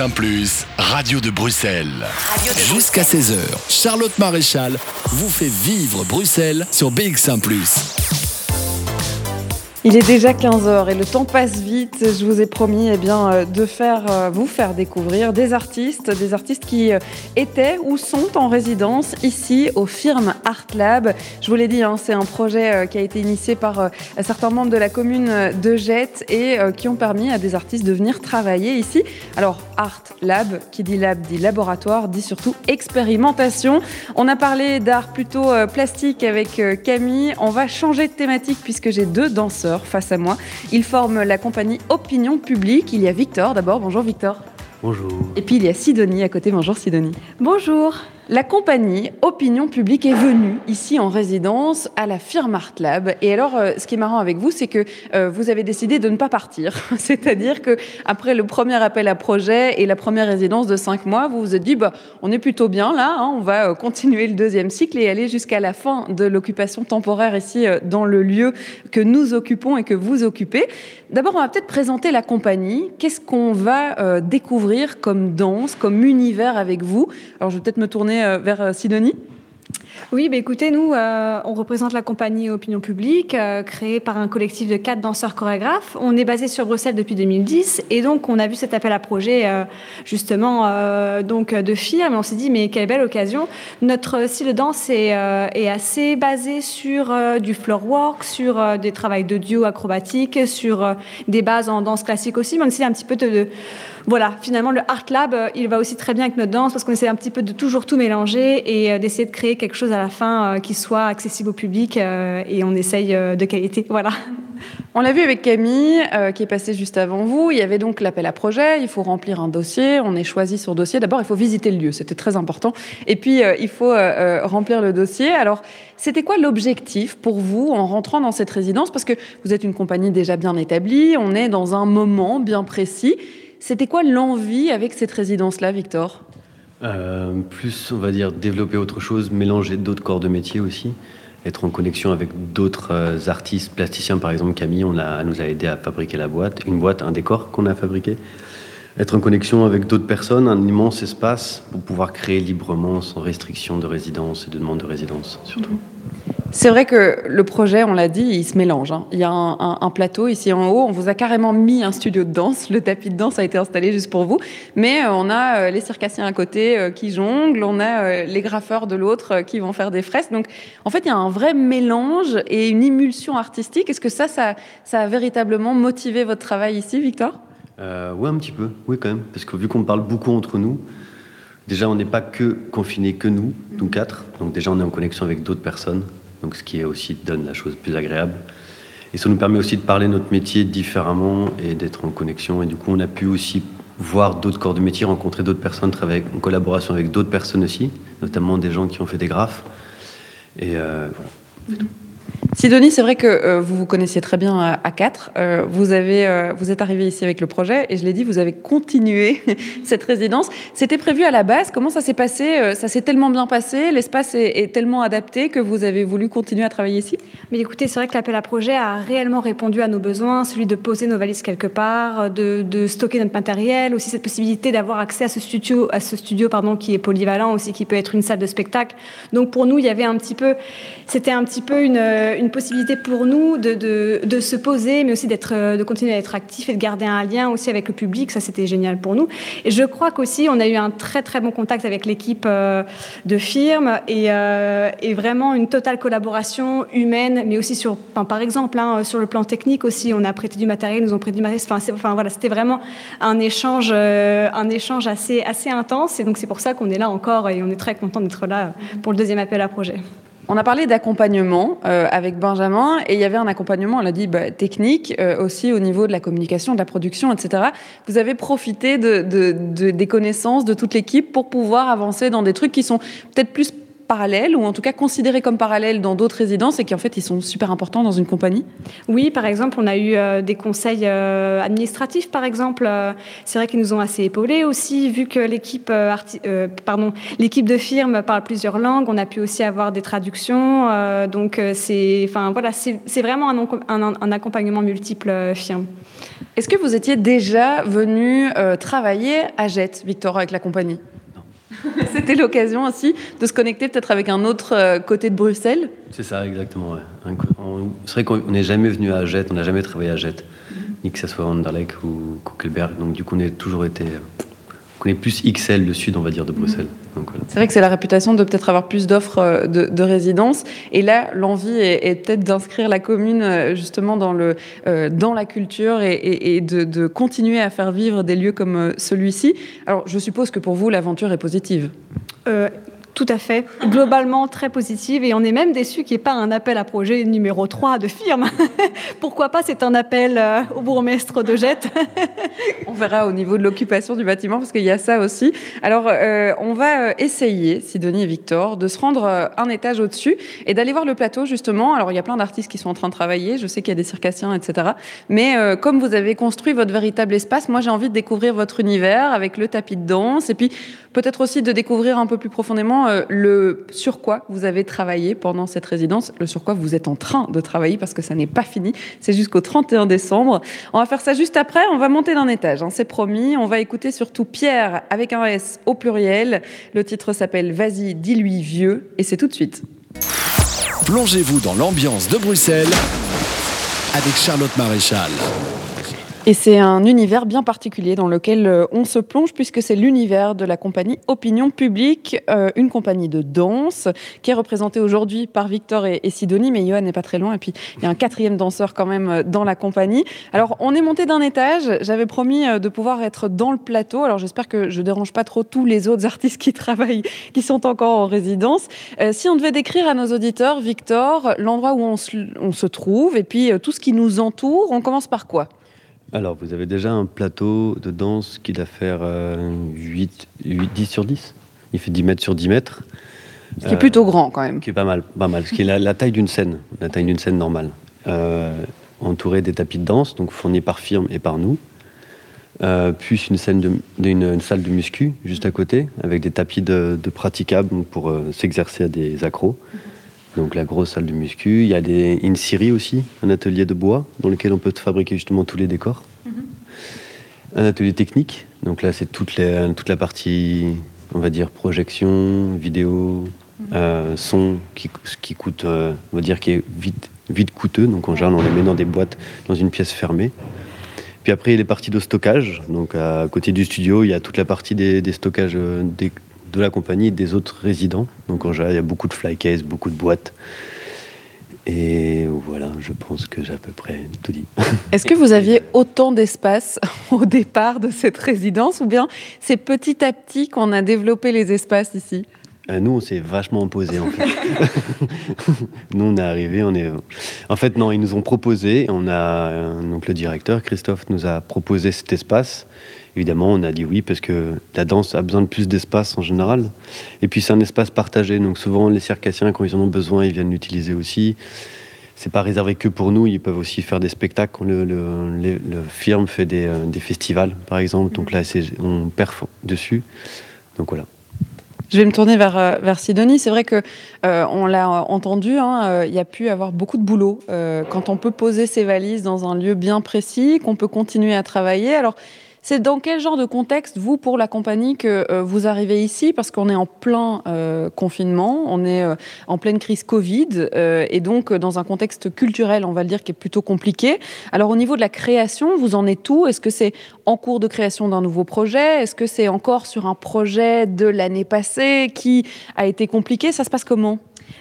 BX1 Plus, Radio de Bruxelles. Jusqu'à 16h, Charlotte Maréchal vous fait vivre Bruxelles sur BX1 Plus. Il est déjà 15h et le temps passe vite. Je vous ai promis eh bien, euh, de faire, euh, vous faire découvrir des artistes, des artistes qui euh, étaient ou sont en résidence ici au Firme Art Lab. Je vous l'ai dit, hein, c'est un projet qui a été initié par certains membres de la commune de Jette et qui ont permis à des artistes de venir travailler ici. Alors, Art Lab, qui dit lab dit laboratoire, dit surtout expérimentation. On a parlé d'art plutôt plastique avec Camille. On va changer de thématique puisque j'ai deux danseurs face à moi. Ils forment la compagnie Opinion Publique. Il y a Victor d'abord. Bonjour Victor. Bonjour. Et puis il y a Sidonie à côté. Bonjour Sidonie. Bonjour. La compagnie Opinion Publique est venue ici en résidence à la firme Art Lab. Et alors, euh, ce qui est marrant avec vous, c'est que euh, vous avez décidé de ne pas partir. C'est-à-dire que après le premier appel à projet et la première résidence de cinq mois, vous vous êtes dit, bah, on est plutôt bien là, hein, on va euh, continuer le deuxième cycle et aller jusqu'à la fin de l'occupation temporaire ici dans le lieu que nous occupons et que vous occupez. D'abord, on va peut-être présenter la compagnie. Qu'est-ce qu'on va découvrir comme danse, comme univers avec vous? Alors, je vais peut-être me tourner euh, vers euh, Sidonie? Oui, bah écoutez, nous, euh, on représente la compagnie Opinion Publique, créée par un collectif de quatre danseurs chorégraphes. On est basé sur Bruxelles depuis 2010, et donc on a vu cet appel à projet justement donc de firme, on s'est dit mais quelle belle occasion. Notre style de danse est, assez basé sur du floor work, sur des travails de duo acrobatique, sur des bases en danse classique aussi, mais essaie un petit peu de voilà, finalement, le Art Lab, euh, il va aussi très bien avec notre danse parce qu'on essaie un petit peu de toujours tout mélanger et euh, d'essayer de créer quelque chose à la fin euh, qui soit accessible au public et on essaye de qualité. Voilà. On l'a vu avec Camille, qui est passée juste avant vous. Il y avait donc l'appel à projet. Il faut remplir un dossier. On est choisi sur dossier. D'abord, il faut visiter le lieu. C'était très important. Et puis, il faut remplir le dossier. Alors, c'était quoi l'objectif pour vous en rentrant dans cette résidence? Parce que vous êtes une compagnie déjà bien établie. On est dans un moment bien précis. C'était quoi l'envie avec cette résidence-là, Victor? Euh, Plus, on va dire, développer autre chose, mélanger d'autres corps de métier aussi, être en connexion avec d'autres euh, artistes, plasticiens par exemple. Camille, on a, nous a aidé à fabriquer la boîte, une boîte, un décor qu'on a fabriqué. Être en connexion avec d'autres personnes, un immense espace pour pouvoir créer librement sans restriction de résidence et de demande de résidence surtout. C'est vrai que le projet, on l'a dit, il se mélange. Hein. Il y a un, plateau ici en haut. On vous a carrément mis un studio de danse. Le tapis de danse a été installé juste pour vous. Mais euh, on a euh, les circassiens à côté euh, qui jonglent. On a les graffeurs de l'autre qui vont faire des fresques. Donc, en fait, il y a un vrai mélange et une émulsion artistique. Est-ce que ça, ça, a véritablement motivé votre travail ici, Victor Oui, un petit peu. Oui, quand même. Parce que vu qu'on parle beaucoup entre nous, déjà, on n'est pas que confinés que nous, nous quatre. Donc, déjà, on est en connexion avec d'autres personnes donc ce qui est aussi donne la chose plus agréable. Et ça nous permet aussi de parler notre métier différemment et d'être en connexion. Et du coup, on a pu aussi voir d'autres corps de métier, rencontrer d'autres personnes, travailler en collaboration avec d'autres personnes aussi, notamment des gens qui ont fait des graphes. Et euh, voilà, Sidonie, c'est vrai que euh, vous vous connaissiez très bien à, quatre. Euh, vous, euh, vous êtes arrivé ici avec le projet et je l'ai dit, vous avez continué cette résidence. C'était prévu à la base. Comment ça s'est passé Ça s'est tellement bien passé, l'espace est, tellement adapté que vous avez voulu continuer à travailler ici? Mais écoutez, c'est vrai que l'appel à projet a réellement répondu à nos besoins, celui de poser nos valises quelque part, de, de stocker notre matériel, aussi cette possibilité d'avoir accès à ce studio, à ce studio pardon, qui est polyvalent aussi, qui peut être une salle de spectacle. Donc pour nous, il y avait un petit peu, c'était un petit peu une une possibilité pour nous de, de, se poser, mais aussi d'être, euh, de continuer à être actif et de garder un lien aussi avec le public. Ça, c'était génial pour nous. Et je crois qu'aussi, on a eu un très très bon contact avec l'équipe euh, de firme et, euh, et, vraiment une totale collaboration humaine, mais aussi sur, par exemple, hein, sur le plan technique aussi, on a prêté du matériel, nous ont prêté du matériel. Enfin, enfin voilà, c'était vraiment un échange, un échange assez assez intense. Et donc c'est pour ça qu'on est là encore et on est très content d'être là pour le deuxième appel à projet. On a parlé d'accompagnement euh, avec Benjamin et il y avait un accompagnement, on l'a dit, bah, technique euh, aussi au niveau de la communication, de la production, etc. Vous avez profité de, des connaissances de toute l'équipe pour pouvoir avancer dans des trucs qui sont peut-être plus parallèles ou en tout cas considérés comme parallèles dans d'autres résidences et qui en fait ils sont super importants dans une compagnie Oui, par exemple, on a eu euh, des conseils euh, administratifs, par exemple. Euh, c'est vrai qu'ils nous ont assez épaulés aussi, vu que l'équipe, pardon, l'équipe de firme parle plusieurs langues. On a pu aussi avoir des traductions. donc c'est, enfin voilà, c'est vraiment un, un, un, accompagnement multiple firme. Est-ce que vous étiez déjà venu travailler à Jet, Victor, avec la compagnie? C'était l'occasion aussi de se connecter peut-être avec un autre euh, côté de Bruxelles. C'est ça, exactement. C'est vrai qu'on n'est jamais venu à Jette, on n'a jamais travaillé à Jette, ni que ce soit Anderlecht ou Kuckelberg. Donc du coup, on a toujours été connaît plus XL, le sud, on va dire, de Bruxelles. C'est vrai que c'est la réputation de peut-être avoir plus d'offres euh, de, de résidence. Et là, l'envie est, peut-être d'inscrire la commune euh, justement dans, le, euh, dans la culture et, de, continuer à faire vivre des lieux comme celui-ci. Alors, je suppose que pour vous, l'aventure est positive. Tout à fait. Globalement, très positive. Et on est même déçu qu'il n'y ait pas un appel à projet numéro 3 de firme. Pourquoi pas C'est un appel euh, au bourgmestre de Jette. on verra au niveau de l'occupation du bâtiment, parce qu'il y a ça aussi. Alors, euh, on va euh, essayer, Sidonie et Victor, de se rendre un étage au-dessus et d'aller voir le plateau, justement. Alors, il y a plein d'artistes qui sont en train de travailler. Je sais qu'il y a des circassiens, etc. Mais comme vous avez construit votre véritable espace, moi, j'ai envie de découvrir votre univers avec le tapis de danse. Et puis, peut-être aussi de découvrir un peu plus profondément euh, le sur quoi vous avez travaillé pendant cette résidence, le sur quoi vous êtes en train de travailler parce que ça n'est pas fini. C'est jusqu'au 31 décembre. On va faire ça juste après. On va monter d'un étage, hein, c'est promis. On va écouter surtout Pierre avec un S au pluriel. Le titre s'appelle Vas-y, dis-lui vieux et c'est tout de suite. Plongez-vous dans l'ambiance de Bruxelles avec Charlotte Maréchal. Et c'est un univers bien particulier dans lequel euh, on se plonge puisque c'est l'univers de la compagnie Opinion Publique, euh, une compagnie de danse qui est représentée aujourd'hui par Victor et, Sidonie, mais Johan n'est pas très loin et puis il y a un quatrième danseur quand même euh, dans la compagnie. Alors on est monté d'un étage, j'avais promis de pouvoir être dans le plateau, alors j'espère que je dérange pas trop tous les autres artistes qui travaillent, qui sont encore en résidence. si on devait décrire à nos auditeurs, Victor, l'endroit où on se, on se trouve et puis tout ce qui nous entoure, on commence par quoi? Alors, vous avez déjà un plateau de danse qui doit faire 8, 8, 10 sur 10. Il fait 10 mètres sur 10 mètres. Ce qui est plutôt grand quand même. Qui est pas mal, pas mal. Ce qui est la, taille d'une scène, la taille d'une scène normale. Euh, entouré des tapis de danse, donc fournis par firme et par nous. Euh, puis une, scène de, une, salle de muscu juste à côté, avec des tapis de, praticables pour euh, s'exercer à des accros donc la grosse salle de muscu. Il y a des, une scierie aussi, un atelier de bois dans lequel on peut fabriquer justement tous les décors. Mhm. Un atelier technique, donc là c'est toute, toute la partie, on va dire, projection, vidéo, mhm. euh, son, qui, qui coûte, euh, on va dire, qui est vite, vite coûteux. Donc en général on les met dans des boîtes, dans une pièce fermée. Puis après, il y a les parties de stockage. Donc, à côté du studio, il y a toute la partie des, des stockages euh, des, de la compagnie et des autres résidents. Donc en général, il y a beaucoup de flycase, beaucoup de boîtes. Et voilà, je pense que j'ai à peu près tout dit. Est-ce que vous aviez autant d'espace au départ de cette résidence ou bien c'est petit à petit qu'on a développé les espaces ici? Euh, nous, on s'est vachement opposé en fait. nous, on est arrivé, on est. En fait, non, ils nous ont proposé. On a euh, donc le directeur Christophe nous a proposé cet espace Évidemment, on a dit oui parce que la danse a besoin de plus d'espace en général. Et puis c'est un espace partagé, donc souvent les circassiens, quand ils en ont besoin, ils viennent l'utiliser aussi. C'est pas réservé que pour nous, ils peuvent aussi faire des spectacles. Le, le, firme fait des, euh, des, festivals, par exemple, donc là, on perf dessus. Donc voilà. Je vais me tourner vers, euh, vers Sidonie. C'est vrai que euh, on l'a entendu, hein, il y a pu avoir beaucoup de boulot quand on peut poser ses valises dans un lieu bien précis, qu'on peut continuer à travailler. Alors, c'est dans quel genre de contexte, vous, pour la compagnie, que euh, vous arrivez ici? Parce qu'on est en plein euh, confinement, on est euh, en pleine crise Covid, et donc dans un contexte culturel, on va le dire, qui est plutôt compliqué. Alors au niveau de la création, vous en êtes où? Est-ce que c'est en cours de création d'un nouveau projet? Est-ce que c'est encore sur un projet de l'année passée qui a été compliqué? Ça se passe comment?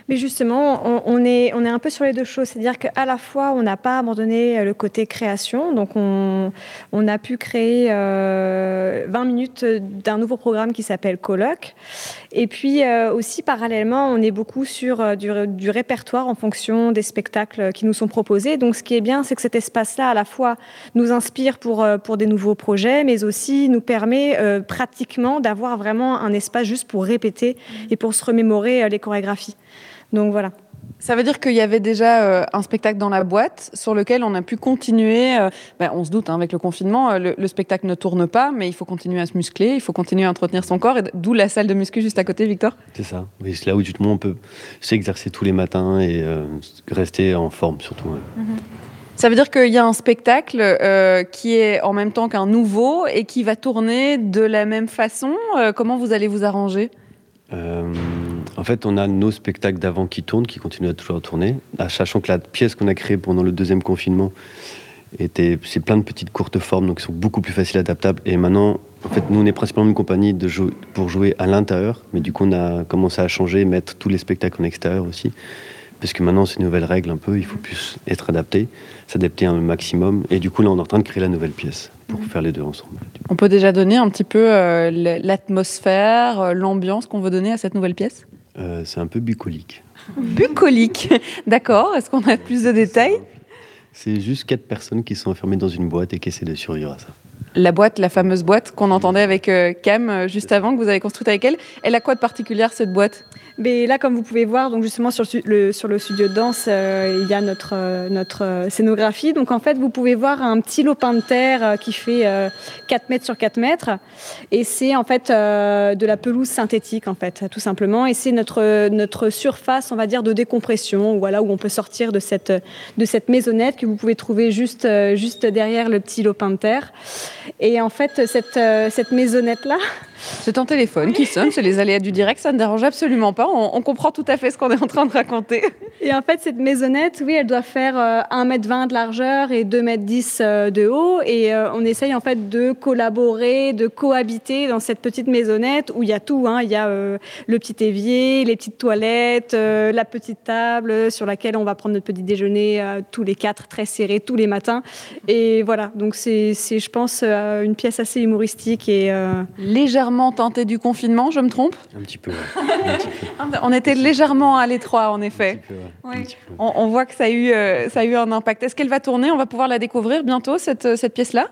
Mais justement, on, est, on est un peu sur les deux choses. C'est-à-dire qu'à la fois, on n'a pas abandonné euh, le côté création. Donc, on, on a pu créer 20 euh, minutes d'un nouveau programme qui s'appelle Colloque. Et puis euh, aussi, parallèlement, on est beaucoup sur du, du, répertoire en fonction des spectacles qui nous sont proposés. Donc, ce qui est bien, c'est que cet espace-là, à la fois, nous inspire pour, pour des nouveaux projets, mais aussi nous permet pratiquement d'avoir vraiment un espace juste pour répéter et pour se remémorer les chorégraphies. Donc voilà. Ça veut dire qu'il y avait déjà euh, un spectacle dans la boîte sur lequel on a pu continuer. Euh, ben, on se doute, hein, avec le confinement, euh, le, spectacle ne tourne pas, mais il faut continuer à se muscler, il faut continuer à entretenir son corps. D'où la salle de muscu juste à côté, Victor C'est ça. Oui, c'est là où justement on peut s'exercer tous les matins et rester en forme surtout. Mhm. Ça veut dire qu'il y a un spectacle euh, qui est en même temps qu'un nouveau et qui va tourner de la même façon. Euh, comment vous allez vous arranger? Euh, en fait, on a nos spectacles d'avant qui tournent, qui continuent à toujours tourner, à- sachant que la pièce qu'on a créée pendant le deuxième confinement était, c'est plein de petites courtes formes, donc qui sont beaucoup plus faciles adaptables. Et maintenant, en fait, nous, on est principalement une compagnie de pour jouer à l'intérieur, mais du coup, on a commencé à changer, mettre tous les spectacles en extérieur aussi, parce que maintenant, c'est une nouvelle règle un peu, il faut plus être adapté, s'adapter un maximum. Et du coup, là, on est en train de créer la nouvelle pièce pour faire les deux ensemble. On peut déjà donner un petit peu euh, l'atmosphère, euh, l'ambiance qu'on veut donner à cette nouvelle pièce? Euh, c'est un peu bucolique. Bucolique, d'accord. Est-ce qu'on a plus de détails C'est juste quatre personnes qui sont enfermées dans une boîte et qui essaient de survivre à ça. La boîte, la fameuse boîte qu'on entendait avec euh, Cam euh, juste avant, que vous avez construite avec elle, elle a quoi de particulière cette boîte? Mais là, comme vous pouvez voir, donc justement sur le, sur le studio de danse, euh, il y a notre, euh, notre euh, scénographie. Donc en fait, vous pouvez voir un petit lopin de terre qui fait euh, 4 mètres sur 4 mètres. Et c'est en fait de la pelouse synthétique, en fait, tout simplement. Et c'est notre, notre surface, on va dire, de décompression, voilà, où on peut sortir de cette, de cette maisonnette que vous pouvez trouver juste, juste derrière le petit lopin de terre. Et en fait, cette, cette maisonnette-là, C'est un téléphone qui sonne, c'est les aléas du direct, ça ne dérange absolument pas. On, on comprend tout à fait ce qu'on est en train de raconter. Et en fait, cette maisonnette, oui, elle doit faire euh, 1m20 de largeur et 2m10 euh, de haut. Et euh, on essaye en fait de collaborer, de cohabiter dans cette petite maisonnette où il y a tout. hein. Il y a euh, le petit évier, les petites toilettes, euh, la petite table sur laquelle on va prendre notre petit déjeuner euh, tous les quatre, très serré, tous les matins. Et voilà, donc c'est, je pense, euh, une pièce assez humoristique et... euh, Légèrement teinté du confinement, je me trompe Un petit peu, ouais. Un petit peu. On était légèrement à l'étroit, en effet. Un petit peu, ouais. Oui. Un petit peu. On, on voit que ça a, eu, euh, ça a eu un impact. Est-ce qu'elle va tourner? On va pouvoir la découvrir bientôt, cette, euh, cette pièce-là?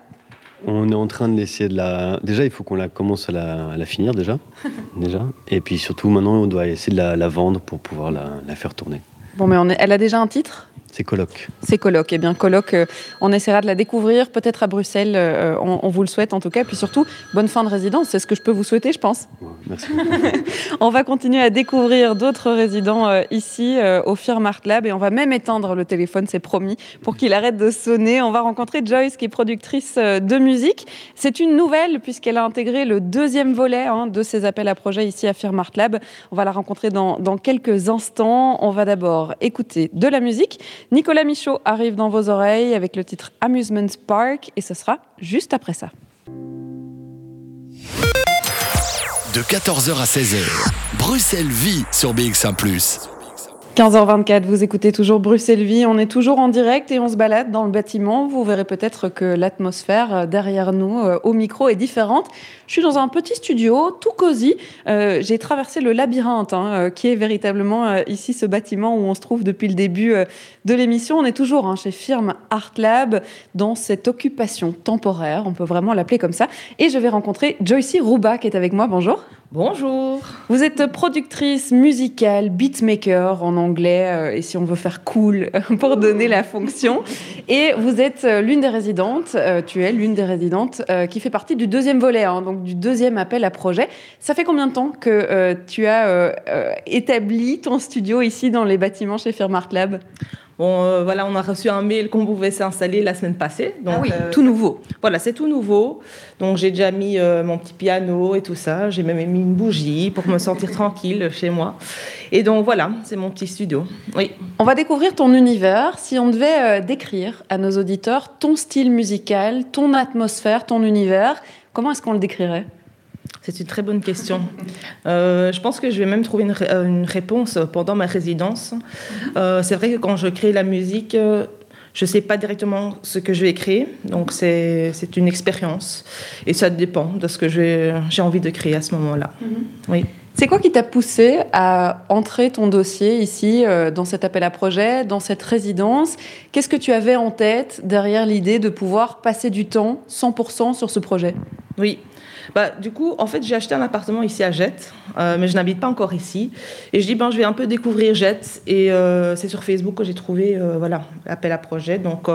On est en train d'essayer de la. Déjà, il faut qu'on la commence à la, à la finir déjà, déjà. Et puis surtout, maintenant, on doit essayer de la, la vendre pour pouvoir la, la faire tourner. Bon, mais on est- elle a déjà un titre? C'est colloque. C'est Colloque. Eh bien, Colloque, euh, on essaiera de la découvrir, peut-être à Bruxelles, euh, on, on vous le souhaite en tout cas. Puis surtout, bonne fin de résidence, c'est ce que je peux vous souhaiter, je pense. Ouais, merci. On va continuer à découvrir d'autres résidents euh, ici au Firm Art Lab et on va même éteindre le téléphone, c'est promis, pour qu'il arrête de sonner. On va rencontrer Joyce qui est productrice de musique. C'est une nouvelle puisqu'elle a intégré le deuxième volet hein, de ses appels à projets ici à Firm Art Lab. On va la rencontrer dans, dans quelques instants. On va d'abord écouter de la musique. Nicolas Michaud arrive dans vos oreilles avec le titre Amusement Park et ce sera juste après ça. De 14h à 16h, Bruxelles vit sur BX1 ⁇ 15h24, vous écoutez toujours Bruxelles Vie. On est toujours en direct et on se balade dans le bâtiment. Vous verrez peut-être que l'atmosphère euh, derrière nous, euh, au micro, est différente. Je suis dans un petit studio, tout cosy. Euh, J'ai traversé le labyrinthe, hein, qui est véritablement ici ce bâtiment où on se trouve depuis le début de l'émission. On est toujours hein, chez Firme Art Lab, dans cette occupation temporaire, on peut vraiment l'appeler comme ça. Et je vais rencontrer Joycey Rouba qui est avec moi. Bonjour. Bonjour. Vous êtes productrice musicale, beatmaker en anglais, euh, et si on veut faire cool pour donner la fonction. Et vous êtes euh, l'une des résidentes, euh, tu es l'une des résidentes euh, qui fait partie du deuxième volet, hein, donc du deuxième appel à projet. Ça fait combien de temps que euh, tu as euh, établi ton studio ici dans les bâtiments chez Firm Art Lab? Bon, euh, voilà, on a reçu un mail qu'on pouvait s'installer la semaine passée. Donc, Ah oui, euh, tout nouveau. Voilà, c'est tout nouveau. Donc, j'ai déjà mis euh, mon petit piano et tout ça. J'ai même mis une bougie pour me sentir tranquille chez moi. Et donc, voilà, c'est mon petit studio. Oui. On va découvrir ton univers. Si on devait décrire à nos auditeurs ton style musical, ton atmosphère, ton univers, comment est-ce qu'on le décrirait? C'est une très bonne question. Euh, je pense que je vais même trouver une, euh, une réponse pendant ma résidence. Euh, c'est vrai que quand je crée la musique, je ne sais pas directement ce que je vais créer. Donc, c'est une expérience. Et ça dépend de ce que j'ai envie de créer à ce moment-là. Oui. C'est quoi qui t'a poussé à entrer ton dossier ici, euh, dans cet appel à projet, dans cette résidence? Qu'est-ce que tu avais en tête derrière l'idée de pouvoir passer du temps 100% sur ce projet? Oui. Bah, du coup, en fait, j'ai acheté un appartement ici à Jette, euh, mais je n'habite pas encore ici. Et je dis, ben, je vais un peu découvrir Jette. Et euh, c'est sur Facebook que j'ai trouvé euh, voilà, l'appel à projet. Donc,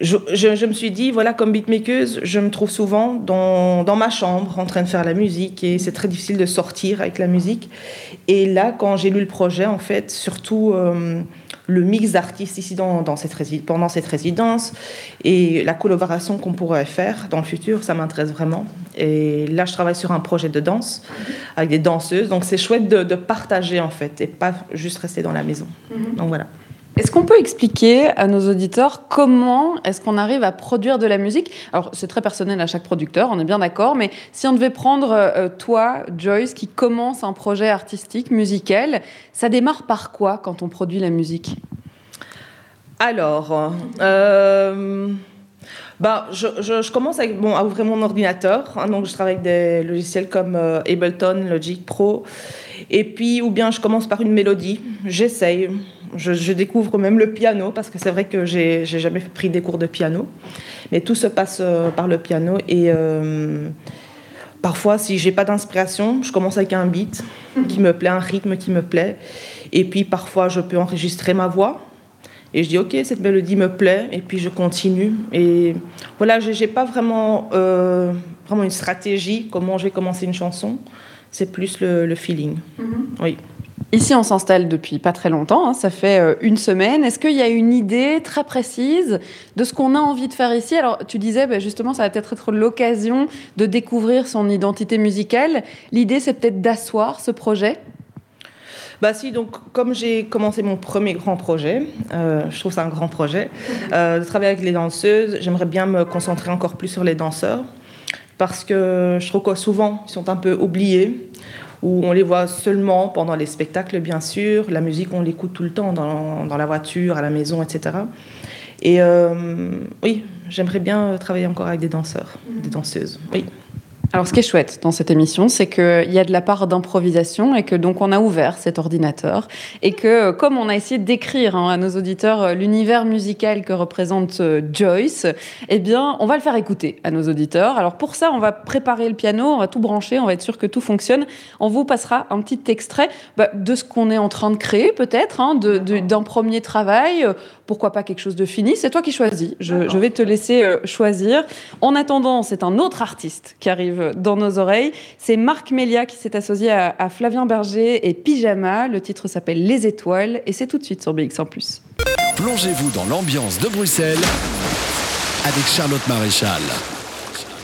je, je- me suis dit, voilà, comme beatmakeuse, je me trouve souvent dans, dans ma chambre en train de faire la musique. Et c'est très difficile de sortir avec la musique. Et là, quand j'ai lu le projet, en fait, surtout le mix d'artistes ici dans, cette pendant cette résidence et la collaboration qu'on pourrait faire dans le futur, ça m'intéresse vraiment. Et là, je travaille sur un projet de danse avec des danseuses, donc c'est chouette de, partager en fait et pas juste rester dans la maison. Mhm. Donc voilà. Est-ce qu'on peut expliquer à nos auditeurs comment est-ce qu'on arrive à produire de la musique? Alors, c'est très personnel à chaque producteur, on est bien d'accord, mais si on devait prendre euh, toi, Joyce, qui commence un projet artistique, musical, ça démarre par quoi quand on produit la musique? Alors, euh, bah, je, commence avec, à ouvrir mon ordinateur. Hein, donc, je travaille avec des logiciels comme euh, Ableton, Logic Pro. Et puis, ou bien je commence par une mélodie. J'essaye. Je, découvre même le piano parce que c'est vrai que j'ai jamais pris des cours de piano. Mais tout se passe euh, par le piano. Et euh, parfois, si j'ai pas d'inspiration, je commence avec un beat qui me plaît, un rythme qui me plaît. Et puis, parfois, je peux enregistrer ma voix et je dis, OK, cette mélodie me plaît, et puis je continue. Et voilà, je n'ai pas vraiment, euh, vraiment une stratégie, comment je vais commencer une chanson. C'est plus le, feeling. Mhm. Oui. Ici, on s'installe depuis pas très longtemps, hein, ça fait euh, une semaine. Est-ce qu'il y a une idée très précise de ce qu'on a envie de faire ici? Alors, tu disais, bah, justement, ça va peut-être être, l'occasion de découvrir son identité musicale. L'idée, c'est peut-être d'asseoir ce projet? Bah si, donc comme j'ai commencé mon premier grand projet, euh, je trouve ça un grand projet, euh, de travailler avec les danseuses, j'aimerais bien me concentrer encore plus sur les danseurs, parce que je trouve que souvent, ils sont un peu oubliés, ou on les voit seulement pendant les spectacles, bien sûr, la musique, on l'écoute tout le temps, dans, dans, la voiture, à la maison, etc. Et euh, oui, j'aimerais bien travailler encore avec des danseurs, des danseuses, oui. Alors, ce qui est chouette dans cette émission, c'est qu'il y a de la part d'improvisation et que donc on a ouvert cet ordinateur et que, comme on a essayé décrire hein, à nos auditeurs euh, l'univers musical que représente euh, Joyce, eh bien, on va le faire écouter à nos auditeurs. Alors, pour ça, on va préparer le piano, on va tout brancher, on va être sûr que tout fonctionne. On vous passera un petit extrait bah, de ce qu'on est en train de créer, peut-être, hein, d'un premier travail pourquoi pas quelque chose de fini C'est toi qui choisis. Je, vais te laisser euh, choisir. En attendant, c'est un autre artiste qui arrive dans nos oreilles. C'est Marc Melia qui s'est associé à, Flavien Berger et Pyjama. Le titre s'appelle Les Étoiles et c'est tout de suite sur BX1+. Plongez-vous dans l'ambiance de Bruxelles avec Charlotte Maréchal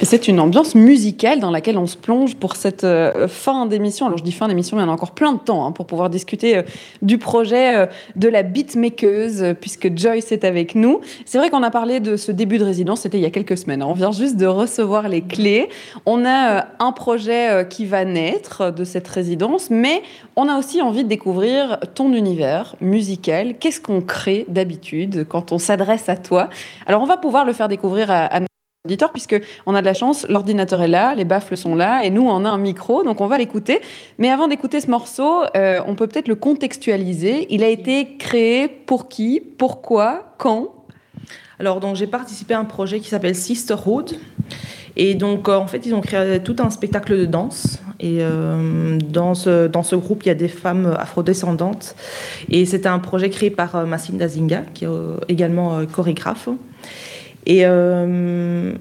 c'est une ambiance musicale dans laquelle on se plonge pour cette euh, fin d'émission. Alors je dis fin d'émission, mais il y en a encore plein de temps hein, pour pouvoir discuter euh, du projet euh, de la beatmakeuse, puisque Joyce est avec nous. C'est vrai qu'on a parlé de ce début de résidence, c'était il y a quelques semaines. On vient juste de recevoir les clés. On a un projet qui va naître de cette résidence, mais on a aussi envie de découvrir ton univers musical. Qu'est-ce qu'on crée d'habitude quand on s'adresse à toi? Alors on va pouvoir le faire découvrir à, à auditeur puisque on a de la chance, l'ordinateur est là, les baffles sont là et nous on a un micro donc on va l'écouter. Mais avant d'écouter ce morceau, euh, on peut peut-être le contextualiser. Il a été créé pour qui, pourquoi, quand? Alors donc j'ai participé à un projet qui s'appelle Sisterhood et donc euh, en fait ils ont créé tout un spectacle de danse et euh, dans ce dans ce groupe il y a des femmes afrodescendantes et c'était un projet créé par Massine Dazinga qui est également chorégraphe. Et euh,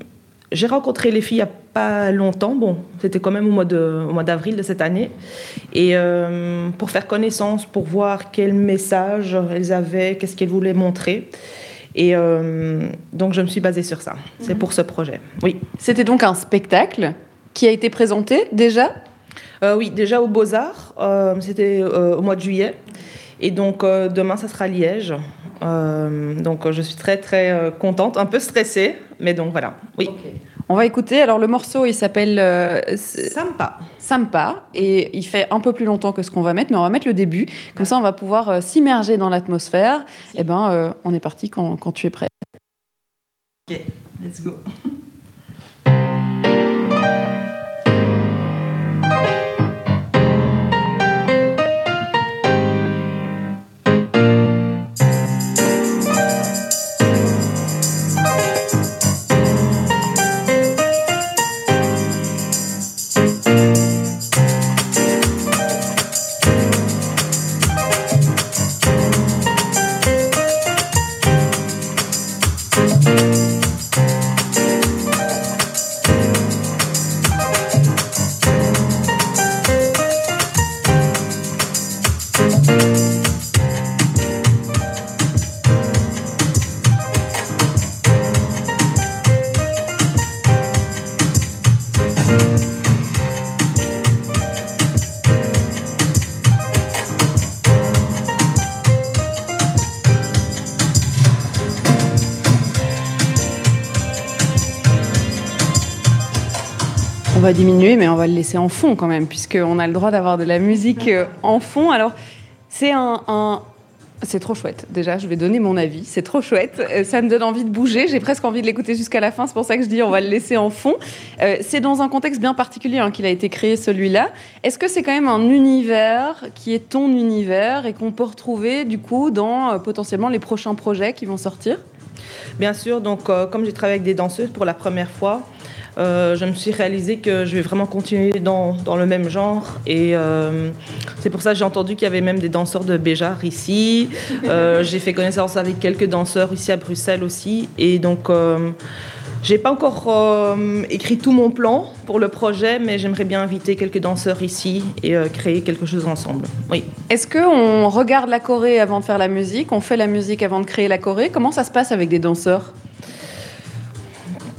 j'ai rencontré les filles il n'y a pas longtemps. Bon, c'était quand même au mois, de, au mois d'avril de cette année. Et euh, pour faire connaissance, pour voir quel message elles avaient, qu'est-ce qu'elles voulaient montrer. Et euh, donc, je me suis basée sur ça. C'est pour ce projet. Oui. C'était donc un spectacle qui a été présenté déjà? Oui, déjà au Beaux-Arts. c'était au mois de juillet. Et donc, demain, ça sera à Liège. Euh, donc je suis très très euh, contente, un peu stressée, mais donc voilà. Oui. On va écouter. Alors le morceau, il s'appelle euh, Sampa. Sampa, et il fait un peu plus longtemps que ce qu'on va mettre, mais on va mettre le début. Comme ça, on va pouvoir s'immerger dans l'atmosphère. Et eh ben, on est parti quand, quand tu es prêt. Ok, let's go. Diminuer, mais on va le laisser en fond quand même, puisqu'on a le droit d'avoir de la musique euh, en fond. Alors, c'est un, c'est trop chouette. Déjà, je vais donner mon avis. C'est trop chouette. Euh, ça me donne envie de bouger. J'ai presque envie de l'écouter jusqu'à la fin. C'est pour ça que je dis on va le laisser en fond. Euh, c'est dans un contexte bien particulier hein, qu'il a été créé celui-là. Est-ce que c'est quand même un univers qui est ton univers et qu'on peut retrouver du coup dans potentiellement les prochains projets qui vont sortir? Bien sûr. Donc, comme j'ai travaillé avec des danseuses pour la première fois, euh, je me suis réalisé que je vais vraiment continuer dans, dans le même genre. Et euh, c'est pour ça que j'ai entendu qu'il y avait même des danseurs de Béjar ici. Euh, j'ai fait connaissance avec quelques danseurs ici à Bruxelles aussi. Et donc, j'ai pas encore écrit tout mon plan pour le projet, mais j'aimerais bien inviter quelques danseurs ici et créer quelque chose ensemble. Oui. Est-ce qu'on regarde la Corée avant de faire la musique? On fait la musique avant de créer la Corée? Comment ça se passe avec des danseurs?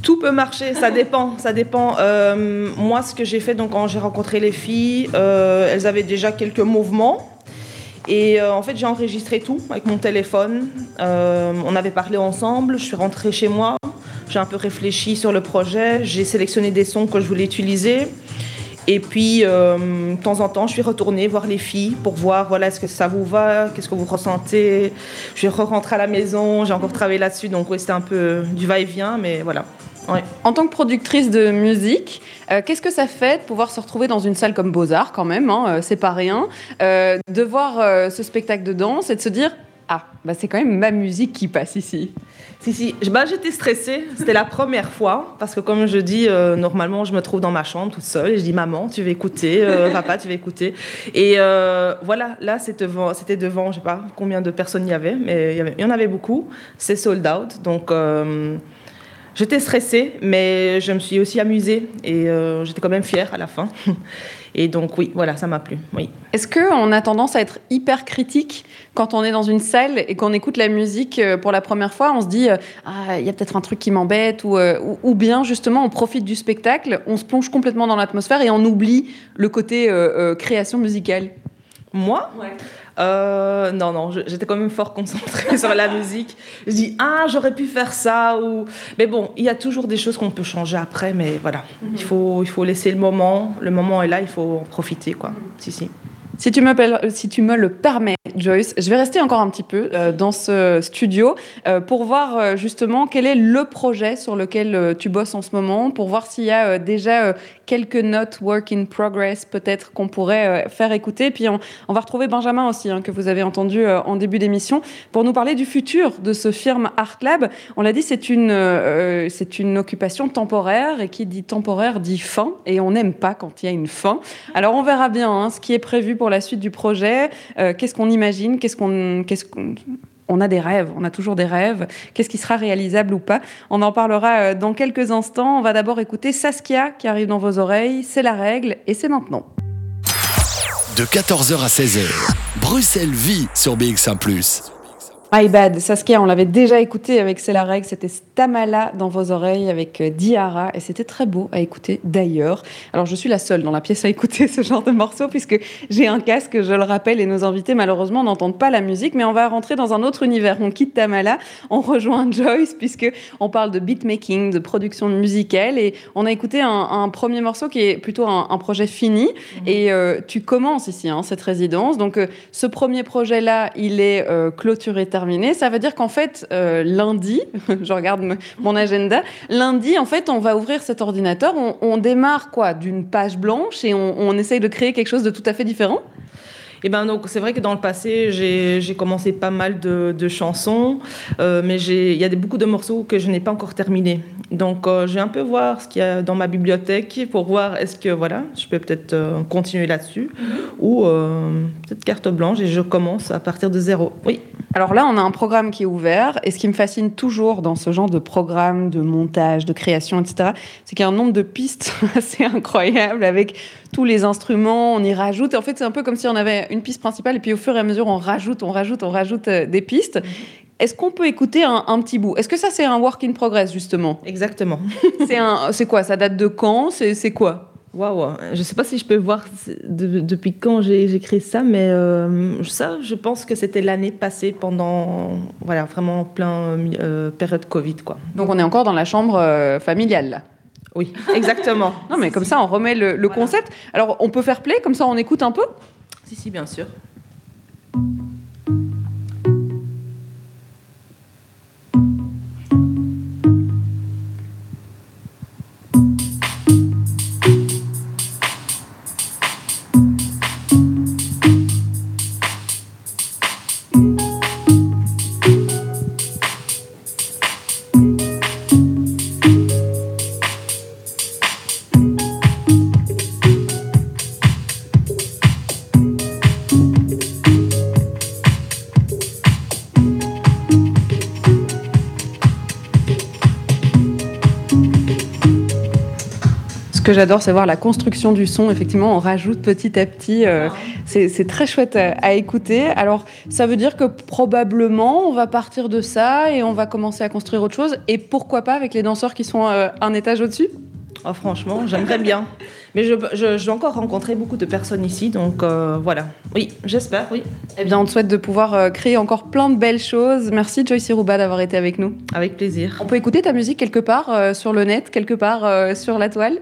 Tout peut marcher, ça dépend, ça dépend. Euh, moi, ce que j'ai fait, donc quand j'ai rencontré les filles, euh, elles avaient déjà quelques mouvements. Et euh, en fait, j'ai enregistré tout avec mon téléphone. on avait parlé ensemble. Je suis rentrée chez moi. J'ai un peu réfléchi sur le projet. J'ai sélectionné des sons que je voulais utiliser. Et puis, de temps en temps, je suis retournée voir les filles pour voir, voilà, est-ce que ça vous va, qu'est-ce que vous ressentez. Je suis rentrée à la maison, j'ai encore travaillé là-dessus, donc oui, c'était un peu du va-et-vient, mais voilà. En tant que productrice de musique, euh, qu'est-ce que ça fait de pouvoir se retrouver dans une salle comme Beaux-Arts, quand même, hein, euh, c'est pas rien, euh, de voir ce spectacle de danse et de se dire Ah, bah c'est quand même ma musique qui passe ici si, si, bah, j'étais stressée. C'était la première fois. Parce que, comme je dis, normalement, je me trouve dans ma chambre toute seule. Et je dis, maman, tu vas écouter. papa, tu vas écouter. Et voilà, là, c'était devant, c'était devant, je sais pas combien de personnes il y avait. Mais il y, en avait beaucoup. C'est sold out. Donc, J'étais stressée, mais je me suis aussi amusée et euh, j'étais quand même fière à la fin. Et donc oui, voilà, ça m'a plu. Oui. Est-ce qu'on a tendance à être hyper critique quand on est dans une salle et qu'on écoute la musique euh, pour la première fois? On se dit euh, ah il y a peut-être un truc qui m'embête ou, ou, bien justement on profite du spectacle, on se plonge complètement dans l'atmosphère et on oublie le côté création musicale? Moi? Ouais. Euh, non, non, j'étais quand même fort concentrée sur la musique. Je dis, ah, j'aurais pu faire ça. Ou... Mais bon, il y a toujours des choses qu'on peut changer après, mais voilà. il, faut, il faut laisser le moment. Le moment est là, il faut en profiter, quoi. Si, si. Si tu, si tu me le permets, Joyce, je vais rester encore un petit peu euh, dans ce studio euh, pour voir euh, justement quel est le projet sur lequel tu bosses en ce moment, pour voir s'il y a déjà quelques notes work in progress peut-être qu'on pourrait faire écouter. Puis on, va retrouver Benjamin aussi, hein, que vous avez entendu en début d'émission, pour nous parler du futur de ce firme Art Lab. On l'a dit, c'est une, c'est une occupation temporaire et qui dit temporaire dit fin et on n'aime pas quand il y a une fin. Alors on verra bien hein, ce qui est prévu pour la suite du projet. Qu'est-ce qu'on imagine? Qu'est-ce qu'on, qu'est-ce qu'on on a des rêves, on a toujours des rêves. Qu'est-ce qui sera réalisable ou pas? On en parlera euh, dans quelques instants. On va d'abord écouter Saskia qui arrive dans vos oreilles. C'est la règle et c'est maintenant. De 14h à 16h, Bruxelles vit sur BX1 ⁇ My Bad, Saskia, on l'avait déjà écouté avec C'est la règle, c'était Stamala dans vos oreilles avec euh, Diara et c'était très beau à écouter d'ailleurs. Alors je suis la seule dans la pièce à écouter ce genre de morceau puisque j'ai un casque, je le rappelle, et nos invités malheureusement n'entendent pas la musique, mais on va rentrer dans un autre univers. On quitte Tamala, on rejoint Joyce puisque on parle de beatmaking, de production musicale et on a écouté un, premier morceau qui est plutôt un, projet fini mhm. et euh, tu commences ici hein, cette résidence. Donc euh, ce premier projet là, il est clôturé ça veut dire qu'en fait, euh, lundi, je regarde mon agenda, lundi, en fait, on va ouvrir cet ordinateur, on, démarre quoi D'une page blanche et on, on essaye de créer quelque chose de tout à fait différent? Et eh ben donc c'est vrai que dans le passé j'ai commencé pas mal de, chansons, euh, mais il y a des, beaucoup de morceaux que je n'ai pas encore terminés. Donc euh, je vais un peu voir ce qu'il y a dans ma bibliothèque pour voir est-ce que voilà je peux peut-être euh, continuer là-dessus mm-hmm. ou peut-être carte blanche et je commence à partir de zéro. Oui. Alors là on a un programme qui est ouvert et ce qui me fascine toujours dans ce genre de programme de montage, de création, etc. C'est qu'il y a un nombre de pistes assez incroyable avec tous les instruments, on y rajoute. en fait, c'est un peu comme si on avait une piste principale et puis au fur et à mesure, on rajoute, on rajoute, on rajoute euh, des pistes. Est-ce qu'on peut écouter un, petit bout? Est-ce que ça, c'est un work in progress, justement? Exactement. c'est quoi? Ça date de quand? C'est quoi? Waouh, je ne sais pas si je peux voir depuis quand j'ai créé ça, mais euh, ça, je pense que c'était l'année passée pendant, voilà, vraiment plein euh, période Covid, quoi. Donc on est encore dans la chambre familiale, là? Oui, exactement. non, mais comme ça, on remet le, le concept. Alors, on peut faire play, comme ça, on écoute un peu? Si, si, bien sûr. J'adore, c'est voir la construction du son. Effectivement, on rajoute petit à petit. euh, c'est très chouette à, à écouter. Alors, ça veut dire que probablement, on va partir de ça et on va commencer à construire autre chose. Et pourquoi pas avec les danseurs qui sont euh, un étage au-dessus? Oh, franchement, j'aimerais bien. Mais je, je, je vais encore rencontrer beaucoup de personnes ici, donc euh, voilà. Oui, j'espère, oui. Eh bien, on te souhaite de pouvoir euh, créer encore plein de belles choses. Merci Joyce Rouba d'avoir été avec nous. Avec plaisir. On peut écouter ta musique quelque part euh, sur le net, quelque part euh, sur la toile?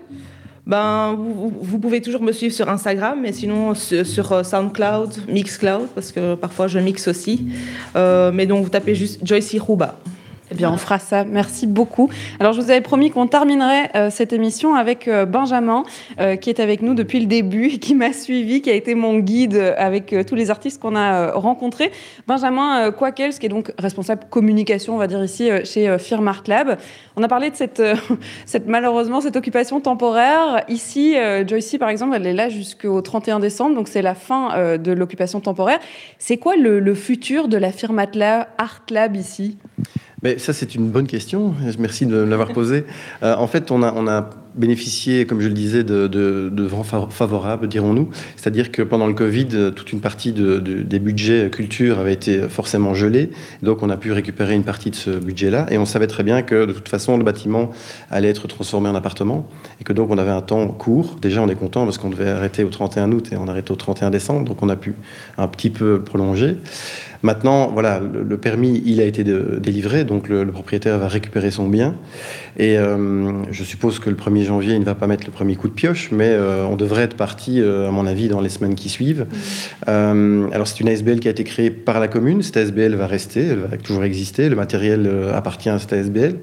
Ben, vous, pouvez toujours me suivre sur Instagram, mais sinon sur, euh, SoundCloud, Mixcloud, parce que parfois je mixe aussi. Euh, mais donc vous tapez juste Joyce Rouba. Eh bien, on fera ça. Merci beaucoup. Alors, je vous avais promis qu'on terminerait euh, cette émission avec euh, Benjamin, euh, qui est avec nous depuis le début, qui m'a suivi, qui a été mon guide avec tous les artistes qu'on a rencontrés. Benjamin Quackels, qui est donc responsable communication, on va dire ici, chez Firm Art Lab. On a parlé de cette, malheureusement, cette occupation temporaire. Ici, Joycey, par exemple, elle est là jusqu'au 31 décembre, donc c'est la fin de l'occupation temporaire. C'est quoi le, futur de la Firm Art Lab ici? Mais ça, c'est une bonne question. Merci de me l'avoir posée. Euh, en fait, on a, on a bénéficié, comme je le disais, de, de, de vents fa- favorables, dirons-nous. C'est-à-dire que pendant le Covid, toute une partie de, de- des budgets culture avait été forcément gelée. Donc, on a pu récupérer une partie de ce budget-là. Et on savait très bien que, de toute façon, le bâtiment allait être transformé en appartement. Et que donc, on avait un temps court. Déjà, on est content parce qu'on devait arrêter au 31 août et on arrête au 31 décembre. Donc, on a pu un petit peu prolonger. Maintenant, voilà, le, le permis, il a été de- délivré, donc le, le propriétaire va récupérer son bien. Et euh, je suppose que le 1er janvier, il ne va pas mettre le premier coup de pioche, mais euh, on devrait être parti, euh, à mon avis, dans les semaines qui suivent. Euh, alors, c'est une ASBL qui a été créée par la commune. Cette ASBL va rester, elle va toujours exister. Le matériel euh, appartient à cette ASBL.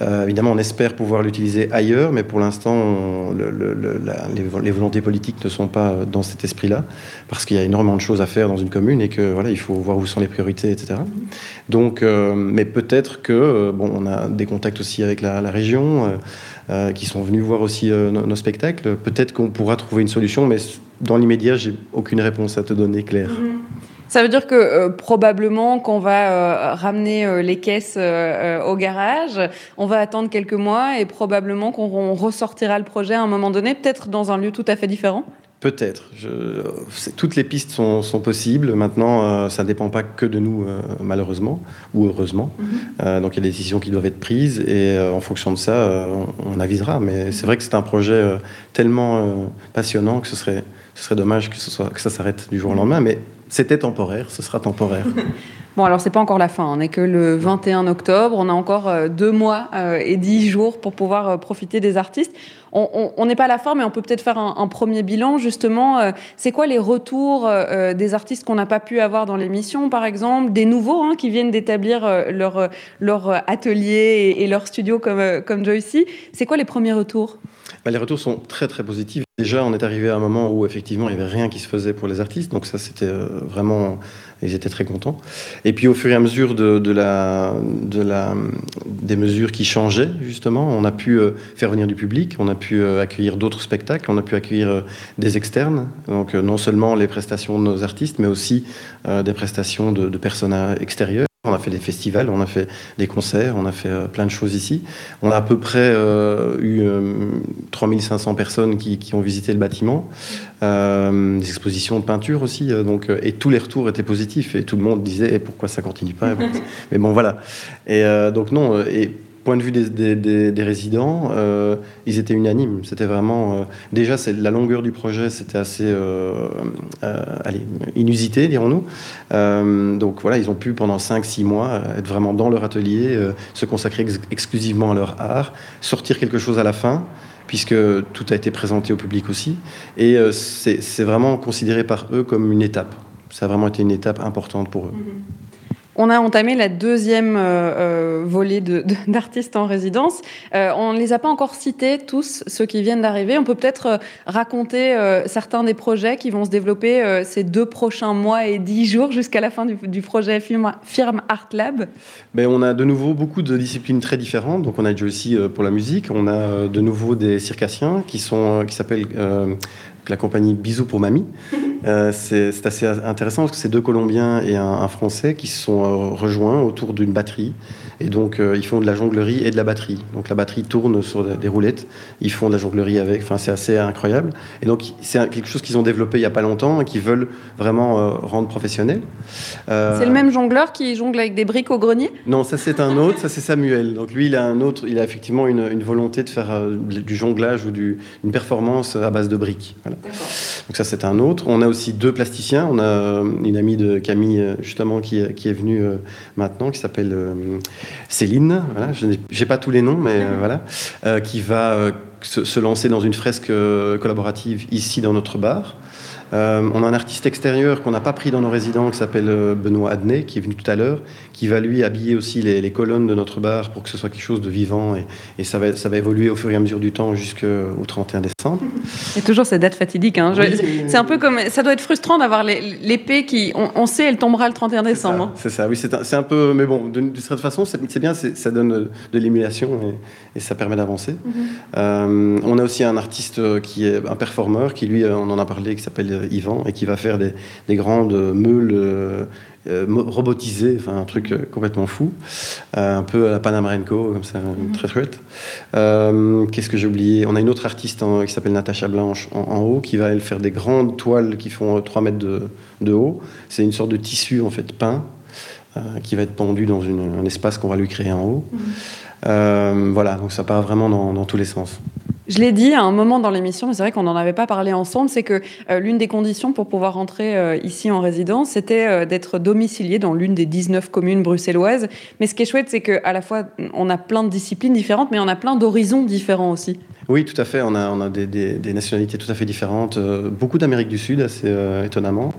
Euh, évidemment, on espère pouvoir l'utiliser ailleurs, mais pour l'instant, les, vo- les volontés politiques ne sont pas dans cet esprit-là, parce qu'il y a énormément de choses à faire dans une commune et que voilà, il faut voir où sont les priorités, etc. Donc, euh, mais peut-être que euh, bon, on a des contacts aussi avec la, région, qui sont venus voir aussi nos, nos spectacles. Peut-être qu'on pourra trouver une solution, mais dans l'immédiat, j'ai aucune réponse à te donner, Claire. Ça veut dire que euh, probablement qu'on va euh, ramener euh, les caisses au garage, on va attendre quelques mois et probablement qu'on on ressortira le projet à un moment donné, peut-être dans un lieu tout à fait différent. Peut-être. Toutes les pistes sont, sont possibles. Maintenant, ça ne dépend pas que de nous, malheureusement, ou heureusement. Euh, donc, il y a des décisions qui doivent être prises et en fonction de ça, on, on avisera. Mais c'est vrai que c'est un projet tellement euh, passionnant que ce serait, dommage que, ça s'arrête du jour au lendemain. Mais c'était temporaire, ce sera temporaire. Bon, alors c'est pas encore la fin, on n'est que le 21 octobre, on a encore euh, deux mois euh, et dix jours pour pouvoir profiter des artistes. On- n'est pas à la fin, mais on peut peut-être faire un, premier bilan justement. c'est quoi les retours des artistes qu'on n'a pas pu avoir dans l'émission, par exemple, des nouveaux hein, qui viennent d'établir leur, atelier et, leur studio comme, comme Joycey C'est quoi les premiers retours? Bah, les retours sont très très positifs. Déjà, on est arrivé à un moment où effectivement il n'y avait rien qui se faisait pour les artistes, donc ça c'était euh, vraiment, ils étaient très contents. Et puis au fur et à mesure des mesures qui changeaient justement, on a pu euh, faire venir du public, on a pu euh, accueillir d'autres spectacles, on a pu accueillir des externes, donc non seulement les prestations de nos artistes, mais aussi des prestations de, de personnes extérieures. On a fait des festivals, on a fait des concerts, on a fait euh, plein de choses ici. On a à peu près euh, eu euh, 3500 personnes qui, qui ont visité le bâtiment, euh, des expositions de peinture aussi, euh, donc, euh, et tous les retours étaient positifs et tout le monde disait eh, pourquoi ça continue pas? Mais bon voilà. Et euh, donc non, euh, et point de vue des, résidents, euh, ils étaient unanimes. C'était vraiment. Euh, déjà, c'est la longueur du projet, c'était assez euh, inusité, dirons-nous. donc voilà, ils ont pu pendant 5-6 mois être vraiment dans leur atelier, se consacrer exclusivement à leur art, sortir quelque chose à la fin puisque tout a été présenté au public aussi. Et c'est vraiment considéré par eux comme une étape. Ça a vraiment été une étape importante pour eux. Mm-hmm. On a entamé la deuxième euh, euh volée d'artistes en résidence. Euh, on ne les a pas encore cités tous, ceux qui viennent d'arriver. On peut peut-être raconter certains des projets qui vont se développer ces deux prochains mois et dix jours jusqu'à la fin du, projet Firme, Art Lab. Ben, on a de nouveau beaucoup de disciplines très différentes. Donc on a déjà aussi pour la musique, on a de nouveau des circassiens qui qui s'appellent la compagnie Bisous pour Mamie. Euh, c'est assez intéressant parce que c'est deux Colombiens et un, Français qui se sont euh, rejoints autour d'une batterie. Et donc, euh, ils font de la jonglerie et de la batterie. Donc, la batterie tourne sur des roulettes. Ils font de la jonglerie avec. Enfin, c'est assez incroyable. Et donc, c'est quelque chose qu'ils ont développé il n'y a pas longtemps et qu'ils veulent vraiment rendre professionnel. c'est le même jongleur qui jongle avec des briques au grenier? Non, ça, c'est un autre. Ça, c'est Samuel. Donc, lui, il a un autre. Il a effectivement une, volonté de faire du jonglage ou du, une performance à base de briques. Voilà. Donc, ça, c'est un autre. On a aussi deux plasticiens. On a euh, une amie de Camille, euh, justement, qui, qui est venue euh, maintenant, qui s'appelle Céline. Voilà, je n'ai pas tous les noms, mais voilà, qui va se, se, lancer dans une fresque collaborative ici dans notre bar. Euh, on a un artiste extérieur qu'on n'a pas pris dans nos résidents qui s'appelle euh, Benoît Adnet, qui est venu tout à l'heure, qui va lui habiller aussi les, colonnes de notre bar pour que ce soit quelque chose de vivant et, ça, va, ça va évoluer au fur et à mesure du temps jusqu'au 31 décembre. Et toujours cette date fatidique. Hein. c'est un peu comme. Ça doit être frustrant d'avoir l'épée qui. On, sait, elle tombera le 31 décembre. C'est ça, oui, c'est un, peu. Mais bon, de, cette façon, c'est bien, ça donne de l'émulation et, ça permet d'avancer. Mhm. Euh, on a aussi un artiste qui est un performeur qui, lui, on en a parlé, qui s'appelle Yvan et qui va faire des, grandes meules euh, euh, robotisées, enfin un truc euh, complètement fou, un peu à la Panamarenco, comme ça, mhm. très chouette. Qu'est-ce que j'ai oublié? On a une autre artiste qui s'appelle Natacha Blanche en, haut, qui va elle faire des grandes toiles qui font 3 mètres de, haut. C'est une sorte de tissu en fait peint qui va être pendu dans un espace qu'on va lui créer en haut. Mhm. voilà, donc ça part vraiment dans tous les sens. Je l'ai dit à un moment dans l'émission, mais c'est vrai qu'on n'en avait pas parlé ensemble, c'est que euh, l'une des conditions pour pouvoir rentrer euh, ici en résidence, c'était euh, d'être domicilié dans l'une des 19 communes bruxelloises. Mais ce qui est chouette, c'est qu'à la fois, on a plein de disciplines différentes, mais on a plein d'horizons différents aussi. Oui, tout à fait. On a, des, nationalités tout à fait différentes. Euh, beaucoup d'Amérique du Sud, assez euh, étonnamment.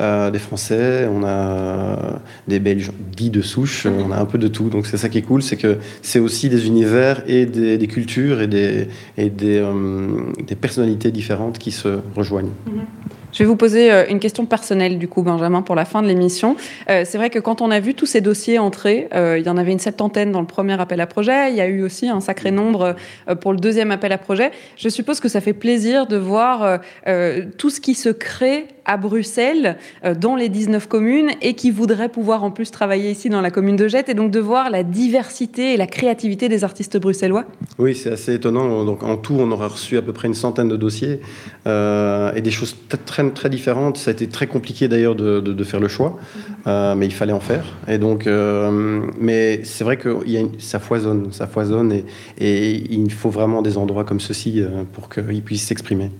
Euh, des Français, on a des Belges dits de souche, on a un peu de tout. Donc c'est ça qui est cool, c'est que c'est aussi des univers et des, cultures et des, personnalités différentes qui se rejoignent. Mm-hmm. Je vais vous poser euh, une question personnelle, du coup, Benjamin, pour la fin de l'émission. Euh, c'est vrai que quand on a vu tous ces dossiers entrer, euh, il y en avait une septantaine dans le premier appel à projet. Il y a eu aussi un sacré nombre pour le deuxième appel à projet. Je suppose que ça fait plaisir de voir tout ce qui se crée à Bruxelles, euh, dans les 19 communes, et qui voudraient pouvoir en plus travailler ici dans la commune de Jette, et donc de voir la diversité et la créativité des artistes bruxellois Oui, c'est assez étonnant. Donc en tout, on aura reçu à peu près une centaine de dossiers, euh, et des choses très, très différentes. Ça a été très compliqué d'ailleurs de, faire le choix, euh, mais il fallait en faire. Et donc, mais c'est vrai que y a ça foisonne, ça foisonne, et, et il faut vraiment des endroits comme ceci pour qu'ils puissent s'exprimer.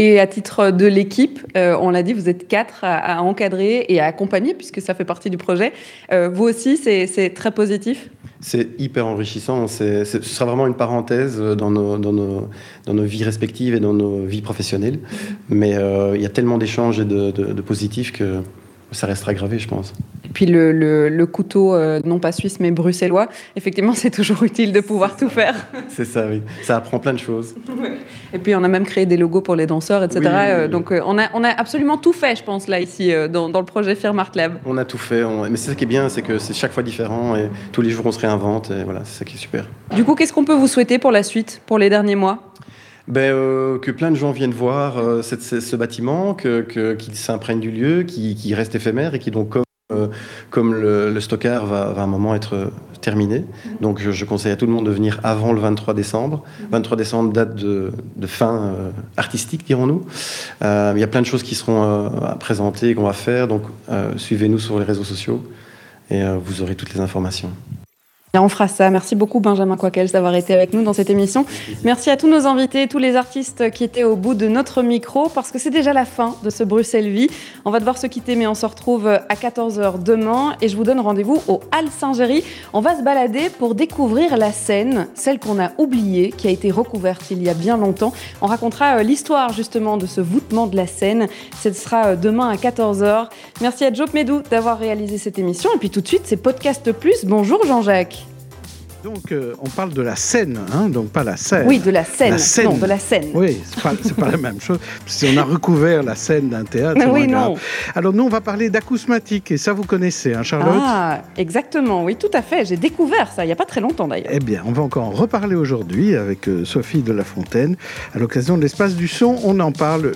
Et à titre de l'équipe, euh, on l'a dit, vous êtes quatre à, encadrer et à accompagner, puisque ça fait partie du projet. Euh, vous aussi, c'est très positif? C'est hyper enrichissant. ce sera vraiment une parenthèse dans nos, dans, nos, dans nos, vies respectives et dans nos vies professionnelles. Mm-hmm. Mais euh, il y a tellement d'échanges et de, de, de positifs que ça restera gravé, je pense. Et puis le, le, couteau, euh, non pas suisse, mais bruxellois, effectivement, c'est toujours utile de pouvoir tout faire. C'est ça, oui. Ça apprend plein de choses. Et puis on a même créé des logos pour les danseurs, etc. Euh, donc euh, on, a, on a absolument tout fait, je pense, là, ici, dans, dans, le projet Firm Art Lab. On a tout fait. Mais c'est ça qui est bien, c'est que c'est chaque fois différent et tous les jours on se réinvente. Et voilà, c'est ça qui est super. Du coup, qu'est-ce qu'on peut vous souhaiter pour la suite, pour les derniers mois? Ben, euh, que plein de gens viennent voir euh, ce bâtiment, qu'ils que, s'imprègnent du lieu, qui, reste éphémère et qui donc comme, euh, comme le, le stockard va, va, à un moment être terminé. Donc je, conseille à tout le monde de venir avant le 23 décembre. 23 décembre, date de, fin artistique, dirons-nous. Il y a plein de choses qui seront à présenter, qu'on va faire. Donc suivez-nous sur les réseaux sociaux et vous aurez toutes les informations. On fera ça. Merci beaucoup Benjamin Quaquels d'avoir été avec nous dans cette émission. Merci à tous nos invités, tous les artistes qui étaient au bout de notre micro, parce que c'est déjà la fin de ce Bruxelles Vie. On va devoir se quitter, mais on se retrouve à 14h demain et je vous donne rendez-vous au Hall Saint-Géry. On va se balader pour découvrir la scène, celle qu'on a oubliée, qui a été recouverte il y a bien longtemps. On racontera euh, l'histoire justement de ce voûtement de la scène. Ce sera euh, demain à 14h. Merci à Joe Medou d'avoir réalisé cette émission. Et puis tout de suite, c'est Podcast Plus. Bonjour Jean-Jacques. Donc, euh, on parle de la scène, hein, donc pas la scène. Oui, de la scène. Non, de la scène. Oui, c'est pas, pas la même chose. Si on a recouvert la scène d'un théâtre, oui, non. Alors, nous, on va parler d'acousmatique, et ça, vous connaissez, hein, Charlotte? Ah, exactement, oui, tout à fait. J'ai découvert ça il n'y a pas très longtemps, d'ailleurs. Eh bien, on va encore en reparler aujourd'hui avec euh, Sophie de la Fontaine. À l'occasion de l'espace du son, on en parle